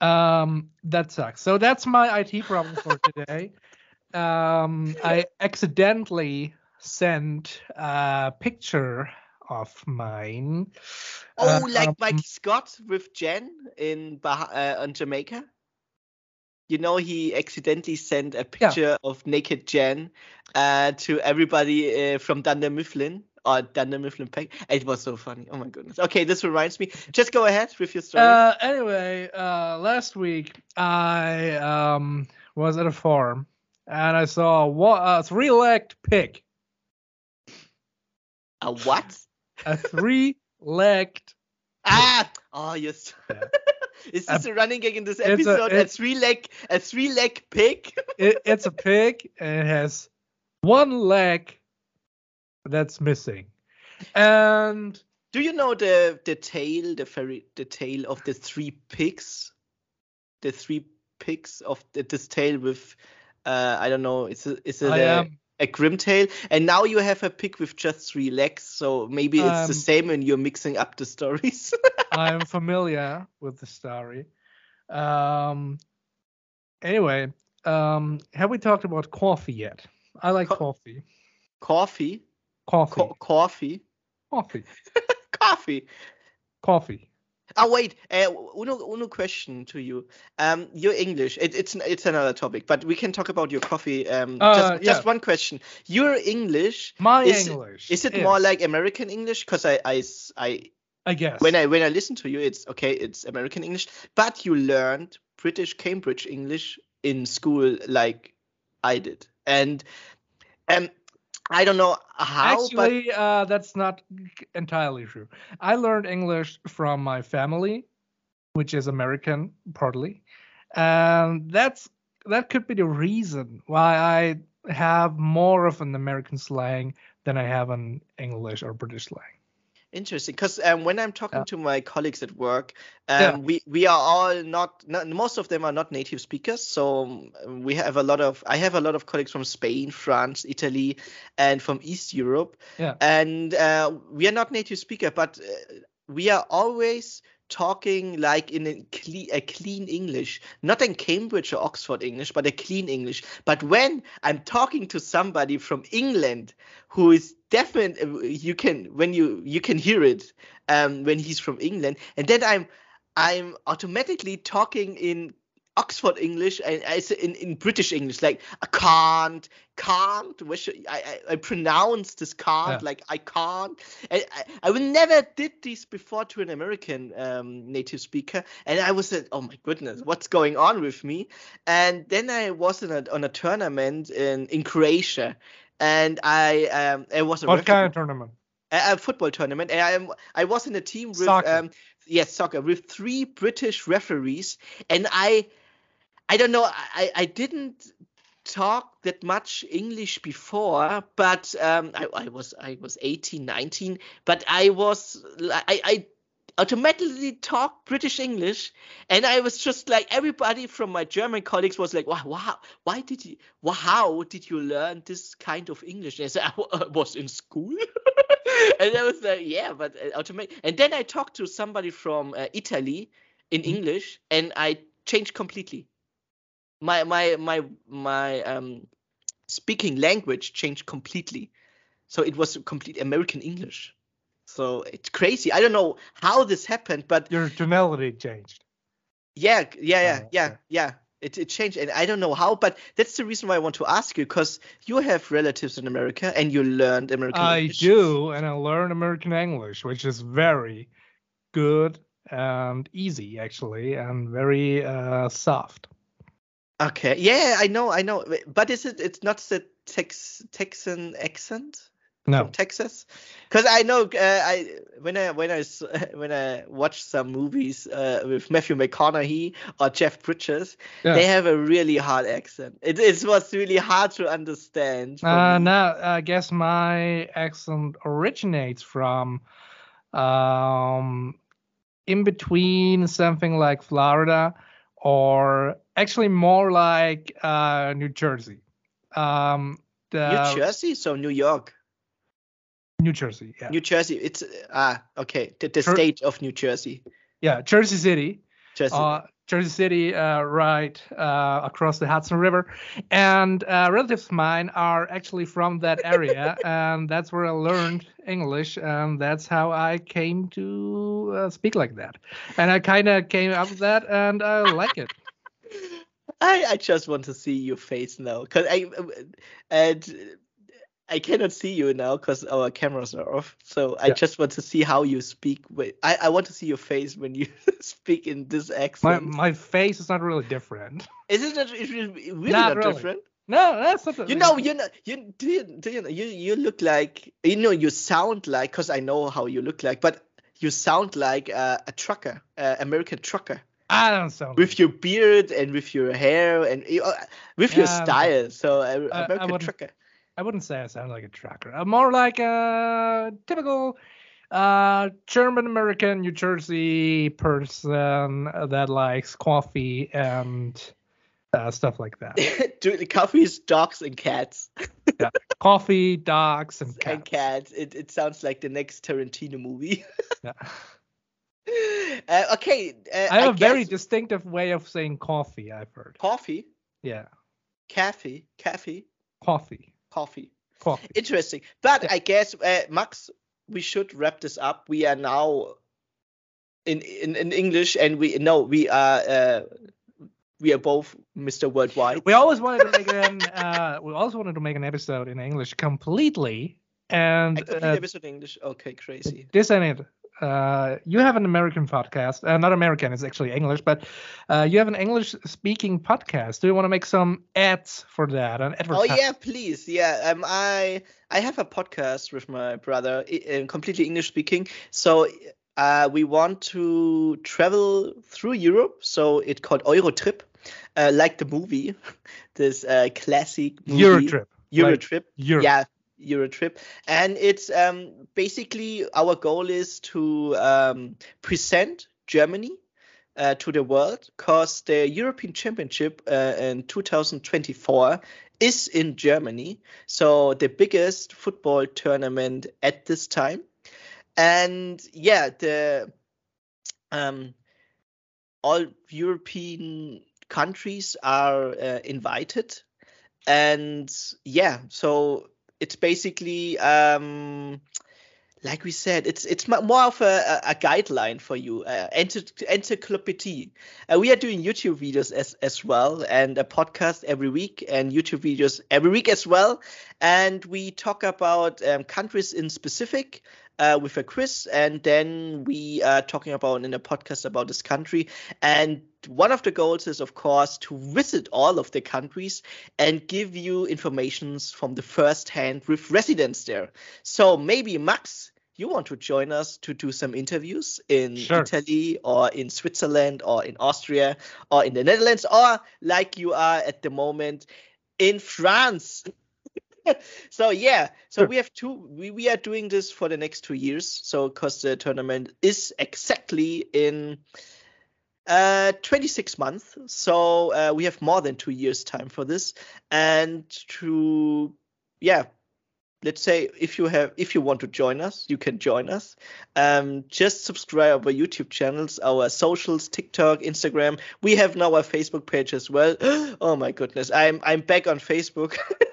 Um, that sucks. So that's my IT problem for today. [laughs] um, I accidentally sent a picture of mine. Oh, uh, like um, Mike Scott with Jen in bah- uh, on Jamaica you know he accidentally sent a picture yeah. of naked Jen uh, to everybody uh, from Dunder Mifflin or Dunder Mifflin Pack. It was so funny. Oh my goodness. Okay, this reminds me. Just go ahead with your story. Uh, anyway, uh, last week I um, was at a farm and I saw a, a three-legged pig. A what? A three-legged. [laughs] Ah! Oh, yes. [laughs] Is this a, running gag in this it's a- episode? A, three leg, a three leg pig. [laughs] It, it's a pig and it has one leg that's missing. And Do you know the the tail, the fairy, the tail of the three pigs? The three pigs of the, this tail with, uh, I don't know, it's a, it's a, I am a grim tail, and now you have a pig with just three legs. So maybe it's the Um, same, and you're mixing up the stories. [laughs] I'm familiar with the story. Um anyway, um have we talked about coffee yet? I like Co- coffee. coffee, Coffee. Co- coffee, coffee. [laughs] coffee. Coffee. Oh wait, uh, uno uno question to you. Um, your English. It, it's it's another topic, but we can talk about your coffee. Um, Uh, just just one question. Your English My Is- English. is it more like American English? Because I, I I I guess. when I when I listen to you, it's okay. It's American English, but you learned British Cambridge English in school, like I did, and um, I don't know how, but Actually, uh, that's not entirely true. I learned English from my family, which is American partly, and that's that could be the reason why I have more of an American slang than I have an English or British slang. Interesting, because um, when I'm talking Yeah. to my colleagues at work, um, Yeah. we we are all not, not most of them are not native speakers. So um, we have a lot of I have a lot of colleagues from Spain, France, Italy, and from East Europe. Yeah. And uh, we are not native speaker, but uh, we are always talking like in a clean, a clean English, not in Cambridge or Oxford English, but a clean English. But when I'm talking to somebody from England who is definitely you can when you you can hear it um, when he's from England, and then I'm I'm automatically talking in Oxford English and I say in, in British English like I can't can't wish I, I, I pronounce this can't Yeah. like I can't I, I, I would never did this before to an American um, native speaker and I was like oh my goodness what's going on with me and then I was in a, on a tournament in, in Croatia and I um I was a What kind of tournament? a, a football tournament. And I am I was in a team with Soccer. um yes soccer with three British referees, and I I don't know I I didn't talk that much English before, but um I, I was I was 18, 19, but I was I I automatically talk British English, and I was just like everybody from my German colleagues was like, wow, wow, why did you, wow, how did you learn this kind of English? And I said, I was in school, [laughs] and I was like, yeah, but uh, automatic. And then I talked to somebody from uh, Italy in Mhm. English, and I changed completely. My my my my um speaking language changed completely, so it was complete American English. So it's crazy. I don't know how this happened, but Your tonality changed. yeah, yeah, yeah, Oh, yeah, okay. yeah. It, it changed, and I don't know how, but that's the reason why I want to ask you, because you have relatives in America and you learned American I English. do, and I learn American English, which is very good and easy, actually, and very uh, soft. Okay, yeah, I know, I know, but is it? It's not the Tex Texan accent No, from Texas, because I know uh, I when I when I [laughs] when I watch some movies uh, with Matthew McConaughey or Jeff Bridges, Yeah. they have a really hard accent. It, it was really hard to understand. Uh, me. no, I guess my accent originates from um, in between something like Florida or actually more like uh, New Jersey. Um, the, New Jersey, so New York, New Jersey, yeah. New Jersey. It's ah okay, the, the Jer- state of New Jersey. yeah, Jersey City. Jersey. uh, Jersey City, uh, right uh, across the Hudson River, and uh, relatives of mine are actually from that area, [laughs] and that's where I learned English, and that's how I came to uh, speak like that, and I kind of came up with that, and I like it. [laughs] I, I just want to see your face now, cause I and I cannot see you now because our cameras are off. So I Yeah. just want to see how you speak. With, I I want to see your face when you [laughs] speak in this accent. my my face is not really different. Is it not, is it really Not not, really. different? No, that's not. You know, you know, you do you, do you know you you look like you know you sound like because I know how you look like, but you sound like uh, a trucker, uh, American trucker, I don't sound. with your beard and with your hair and uh, with your Yeah, style. So uh, I American wouldn't- trucker. I wouldn't say I sound like a trucker. I'm more like a typical uh, German American New Jersey person that likes coffee and uh, stuff like that. [laughs] Do the coffees, dogs, and cats. [laughs] yeah. coffee, dogs, and cats. And cats. It it sounds like the next Tarantino movie. [laughs] Yeah. uh, okay. Uh, I have a very distinctive way of saying coffee. I've heard. coffee, Yeah, coffee, coffee, coffee, coffee. coffee. Interesting. But Yeah. I guess, uh, Max, we should wrap this up. We are now in in, in English, and we no, we are uh, we are both Mr. Worldwide. We always wanted to make an [laughs] uh, we always wanted to make an episode in English completely, and I complete uh, episode English. Okay, crazy. this ain't it. Uh, you have an American podcast, uh, not American, it's actually English, but uh, you have an English-speaking podcast. Do you want to make some ads for that? An Oh yeah, please. Yeah, um, I I have a podcast with my brother, uh, completely English speaking. So uh, we want to travel through Europe. So it's called Eurotrip, uh, like the movie, [laughs] this uh, classic movie, Eurotrip. Eurotrip. Europe. Yeah, Eurotrip, and it's um basically our goal is to um, present Germany uh, to the world because the European Championship uh, in 2024 is in Germany, so the biggest football tournament at this time, and yeah, the um all European countries are uh, invited, and yeah, so it's basically um like we said it's it's more of a, a guideline for you uh, ency- encyclopedia uh, we are doing youtube videos as as well and a podcast every week and youtube videos every week as well. And we talk about um, countries in specific uh, with a quiz. And then we are talking about in a podcast about this country. And one of the goals is of course to visit all of the countries and give you informations from the first hand with residents there so maybe max you want to join us to do some interviews in Sure. italy or in switzerland or in austria or in the netherlands or like you are at the moment in france [laughs] so yeah so Sure. we have two we, we are doing this for the next two years so because the tournament is exactly in uh 26 months. So uh, we have more than two years time for this. And to yeah let's say if you have if you want to join us you can join us. Um just subscribe our youtube channels our socials tiktok instagram. We have now a facebook page as well. [gasps] Oh my goodness. I'm i'm back on facebook. [laughs]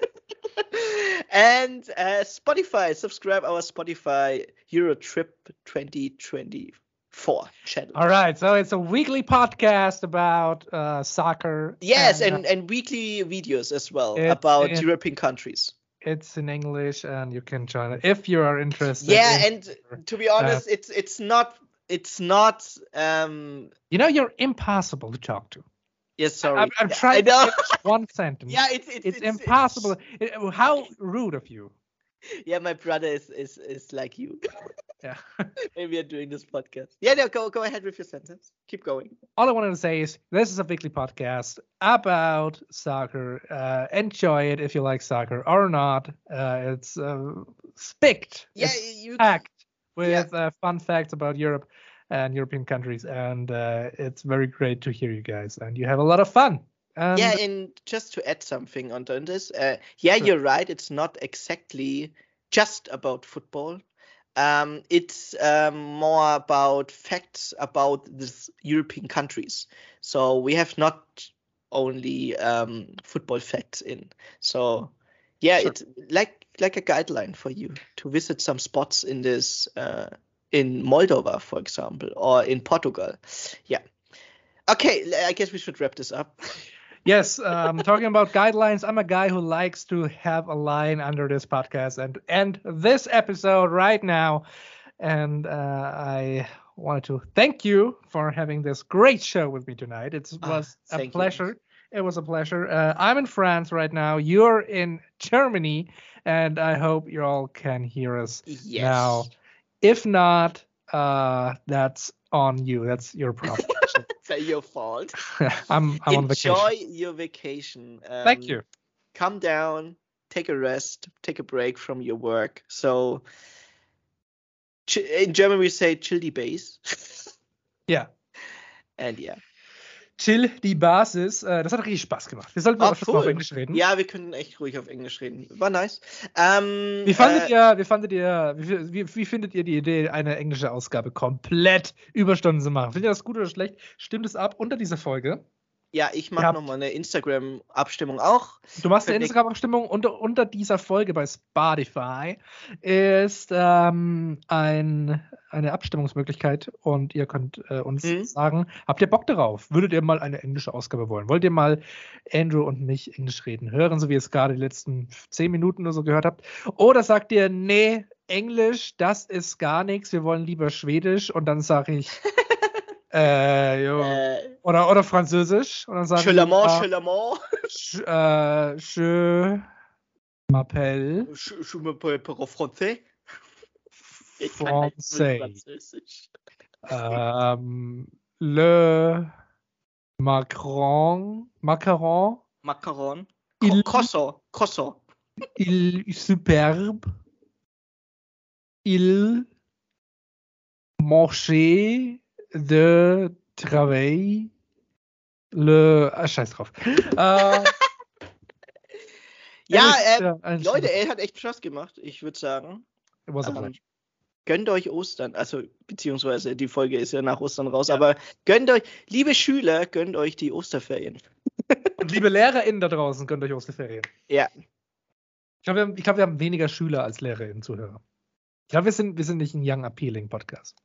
And uh, spotify. Subscribe our spotify eurotrip 2024 channel All right, so it's a weekly podcast about uh, soccer. yes uh, and and weekly videos as well It- about it- european countries it's in English, and you can join it if you are interested. yeah in- and to be honest it's it's not it's not um you know you're impossible to talk to. yes sorry I'm, I'm trying to one sentence. [laughs] yeah it's it's, it's, impossible. It- how rude of you. [laughs] yeah my brother is is is like you [laughs] Yeah. [laughs] maybe you're doing this podcast yeah no go go ahead with your sentence keep going All I wanted to say is this is a weekly podcast about soccer. Uh, enjoy it if you like soccer or not. Uh, it's uh, spicked. yeah It's you packed with uh, fun facts about Europe and European countries, and uh, it's very great to hear you guys. And you have a lot of fun. And yeah and just to add something onto this uh, yeah Sure. you're right it's not exactly just about football. Um, it's um, more about facts about the european countries. So we have not only um, football facts in. So yeah Sure. it's like like a guideline for you to visit some spots in this uh, in moldova for example or in portugal. Yeah. Okay i guess we should wrap this up [laughs] Yes, um, talking about guidelines, I'm a guy who likes to have a line under this podcast and end this episode right now. And uh, I wanted to thank you for having this great show with me tonight. It Ah, was a thank you. pleasure. It was a pleasure. Uh, I'm in France right now. You're in Germany, and I hope you all can hear us Yes. now. If not, uh, that's on you. That's your problem. [laughs] Your fault. [laughs] I'm, I'm Enjoy your vacation. Thank Um, you. Come down, take a rest, take a break from your work. So, ch- in German we say chill die base. [laughs] yeah. And yeah. Chill die Basis. Äh, das hat richtig Spaß gemacht. Wir sollten öfters mal auf cool. Englisch reden. Ja, wir können echt ruhig auf Englisch reden. War nice. Ähm, Wie fandet äh, ihr, wie fandet ihr, wie, wie, wie findet ihr die Idee, eine englische Ausgabe komplett Überstunden zu machen? Findet ihr das gut oder schlecht? Stimmt es ab unter dieser Folge? Ja, ich mache nochmal eine Instagram-Abstimmung auch. Du machst eine Instagram-Abstimmung unter, unter dieser Folge bei Spotify ist ähm, ein, eine Abstimmungsmöglichkeit und ihr könnt äh, uns Mhm. sagen, habt ihr Bock darauf? Würdet ihr mal eine englische Ausgabe wollen? Wollt ihr mal Andrew und mich Englisch reden hören, so wie ihr es gerade die letzten zehn Minuten oder so gehört habt? Oder sagt ihr, nee, Englisch, das ist gar nichts, wir wollen lieber Schwedisch und dann sage ich, [laughs] äh. Äh, oder, oder Französisch und dann sage ich, Chelamont, ah. Je, euh, je m'appelle Je, je m'appelle français. Ich. Französisch. Ähm, le Macron, Macaron, Macaron. Il- Croissant. Croissant. il superbe, il marché de travail, le, ah, scheiß drauf. [laughs] Äh, Ja, ähm, ein Leute, er hat echt Spaß gemacht. Ich würde sagen, ähm, gönnt euch Ostern. Also, beziehungsweise die Folge ist ja nach Ostern raus. Ja. Aber gönnt euch, liebe Schüler, gönnt euch die Osterferien. [laughs] Und liebe LehrerInnen da draußen, gönnt euch Osterferien. Ja. Ich glaube, wir, glaub, wir haben weniger Schüler als LehrerInnen Zuhörer. Ich glaube, wir sind, wir sind nicht ein Young Appealing Podcast.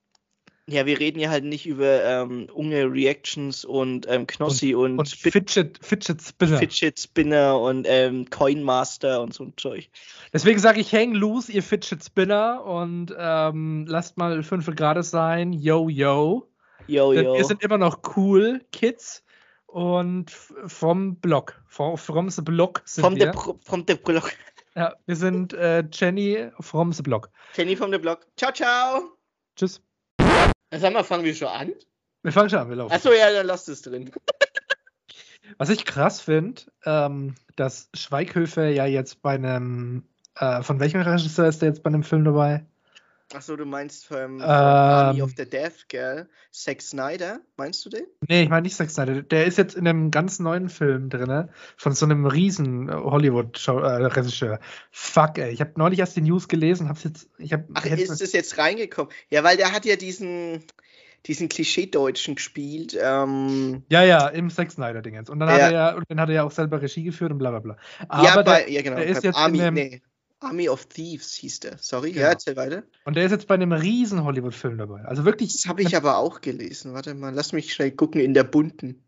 Ja, wir reden ja halt nicht über ähm, Unge Reactions und ähm, Knossi und, Und Spit- Fidget, Fidget Spinner. Fidget Spinner und ähm, Coin Master und so ein Zeug. Deswegen sage ich, hang loose, ihr Fidget Spinner und ähm, lasst mal 5 Grad sein. Yo, yo. Yo, Denn yo. wir sind immer noch cool, Kids. Und vom Block. From, from the Block sind Vom wir. Pro- vom der Block. ja, wir sind äh, Jenny from the Block. Kenny vom der Block. Ciao, ciao. Tschüss. Sag mal, fangen wir schon an? Wir fangen schon an, wir laufen. Achso, ja, dann lasst es drin. [laughs] Was ich krass finde, ähm, dass Schweighöfer ja jetzt bei einem, äh, von welchem Regisseur ist der jetzt bei einem Film dabei? Achso, du meinst vom, Ähm. Army of the Death, gell? Zack Snyder, meinst du den? Nee, ich meine nicht Zack Snyder. Der ist jetzt in einem ganz neuen Film drin, von so einem riesen Hollywood-Regisseur. Fuck, ey. Ich habe neulich erst die News gelesen, hab's jetzt, ich hab, Ach, hätte- ist es jetzt reingekommen? Ja, weil der hat ja diesen, diesen Klischee-Deutschen gespielt. Ähm, ja, ja, im Zack Snyder-Ding jetzt. Und dann Ja. hat er ja, und dann hat er ja auch selber Regie geführt und bla bla bla. Aber ja, der, bei, ja, genau. der ist jetzt Army, in dem, nee, Army of Thieves hieß der. Sorry, Genau. ja, erzähl weiter. und der ist jetzt bei einem riesen Hollywood-Film dabei. Also wirklich, Das habe ich aber auch gelesen. Warte mal, lass mich schnell gucken in der bunten.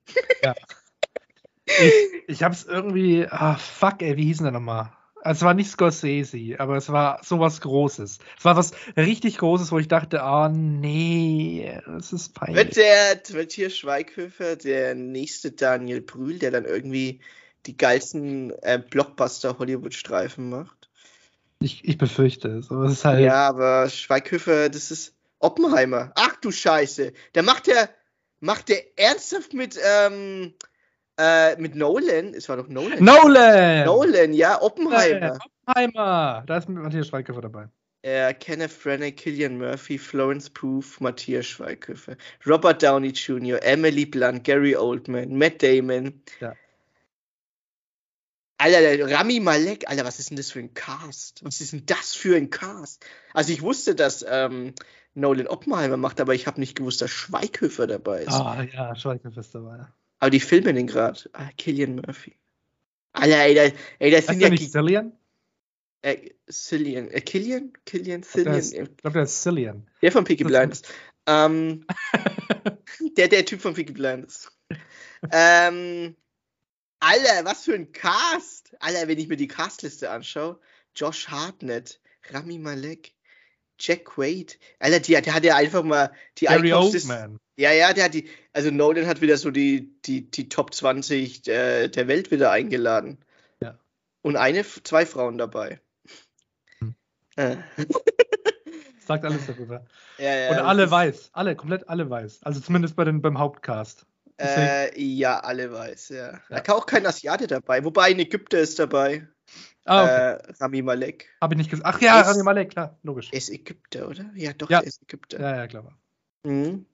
ich, ich hab's irgendwie, ah, fuck, ey, wie hieß denn der nochmal? Also, Es war nicht Scorsese, aber es war sowas Großes. Es war was richtig Großes, wo ich dachte, ah, nee, das ist peinlich. Wird der, wird hier Schweighöfer der nächste Daniel Brühl, der dann irgendwie die geilsten äh, Blockbuster-Hollywood-Streifen macht? Ich, ich befürchte es, aber es ist halt. Ja, aber Schweighöfer, das ist Oppenheimer. Ach du Scheiße. Der macht der, macht der ernsthaft mit, ähm, äh, mit Nolan? Es war doch Nolan. Nolan! Nolan, ja, Oppenheimer. Oppenheimer! Da ist Matthias Schweighöfer dabei. Äh, Kenneth Branagh, Killian Murphy, Florence Pugh, Matthias Schweighöfer, Robert Downey Jr., Emily Blunt, Gary Oldman, Matt Damon. Ja. Alter, Rami Malek, Alter, was ist denn das für ein Cast? Was ist denn das für ein Cast? Also ich wusste, dass ähm, Nolan Oppenheimer macht, aber ich habe nicht gewusst, dass Schweighöfer dabei ist. Ah, ja, Schweighöfer ist dabei. Aber die filmen den gerade. Ah, Killian Murphy. Alter, ey, da, ey, das sind ja nicht Cillian? äh, Cillian. Äh, Killian? Killian? Glaube, Cillian? ich glaub, der ist Cillian. Der von Peaky [laughs] Blinders. Ähm, [laughs] der, der Typ von Peaky Blinders. ähm, Alter, was für ein Cast. Alter, wenn ich mir die Castliste anschaue. Josh Hartnett, Rami Malek, Jack Quaid. Alter, die, der hat ja einfach mal die Gary Oldman. Ja, ja, der hat die, also Nolan hat wieder so die, die, die Top 20 der, der Welt wieder eingeladen. Ja. Und eine, zwei Frauen dabei. Hm. Äh. [laughs] Sagt alles darüber. Ja, ja, Und alle weiß. Alle, komplett alle weiß. Also zumindest bei den, beim Hauptcast. Äh, ja, alle weiß, ja. Da kann auch kein Asiate dabei, wobei ein Ägypter ist dabei. Ah, okay. äh, Rami Malek. Habe ich nicht gesagt. Ach ja, ist- Rami Malek, klar, logisch. Er ist Ägypter, oder? Ja, doch, Ja. er ist Ägypter. Ja, ja, klar. Mhm.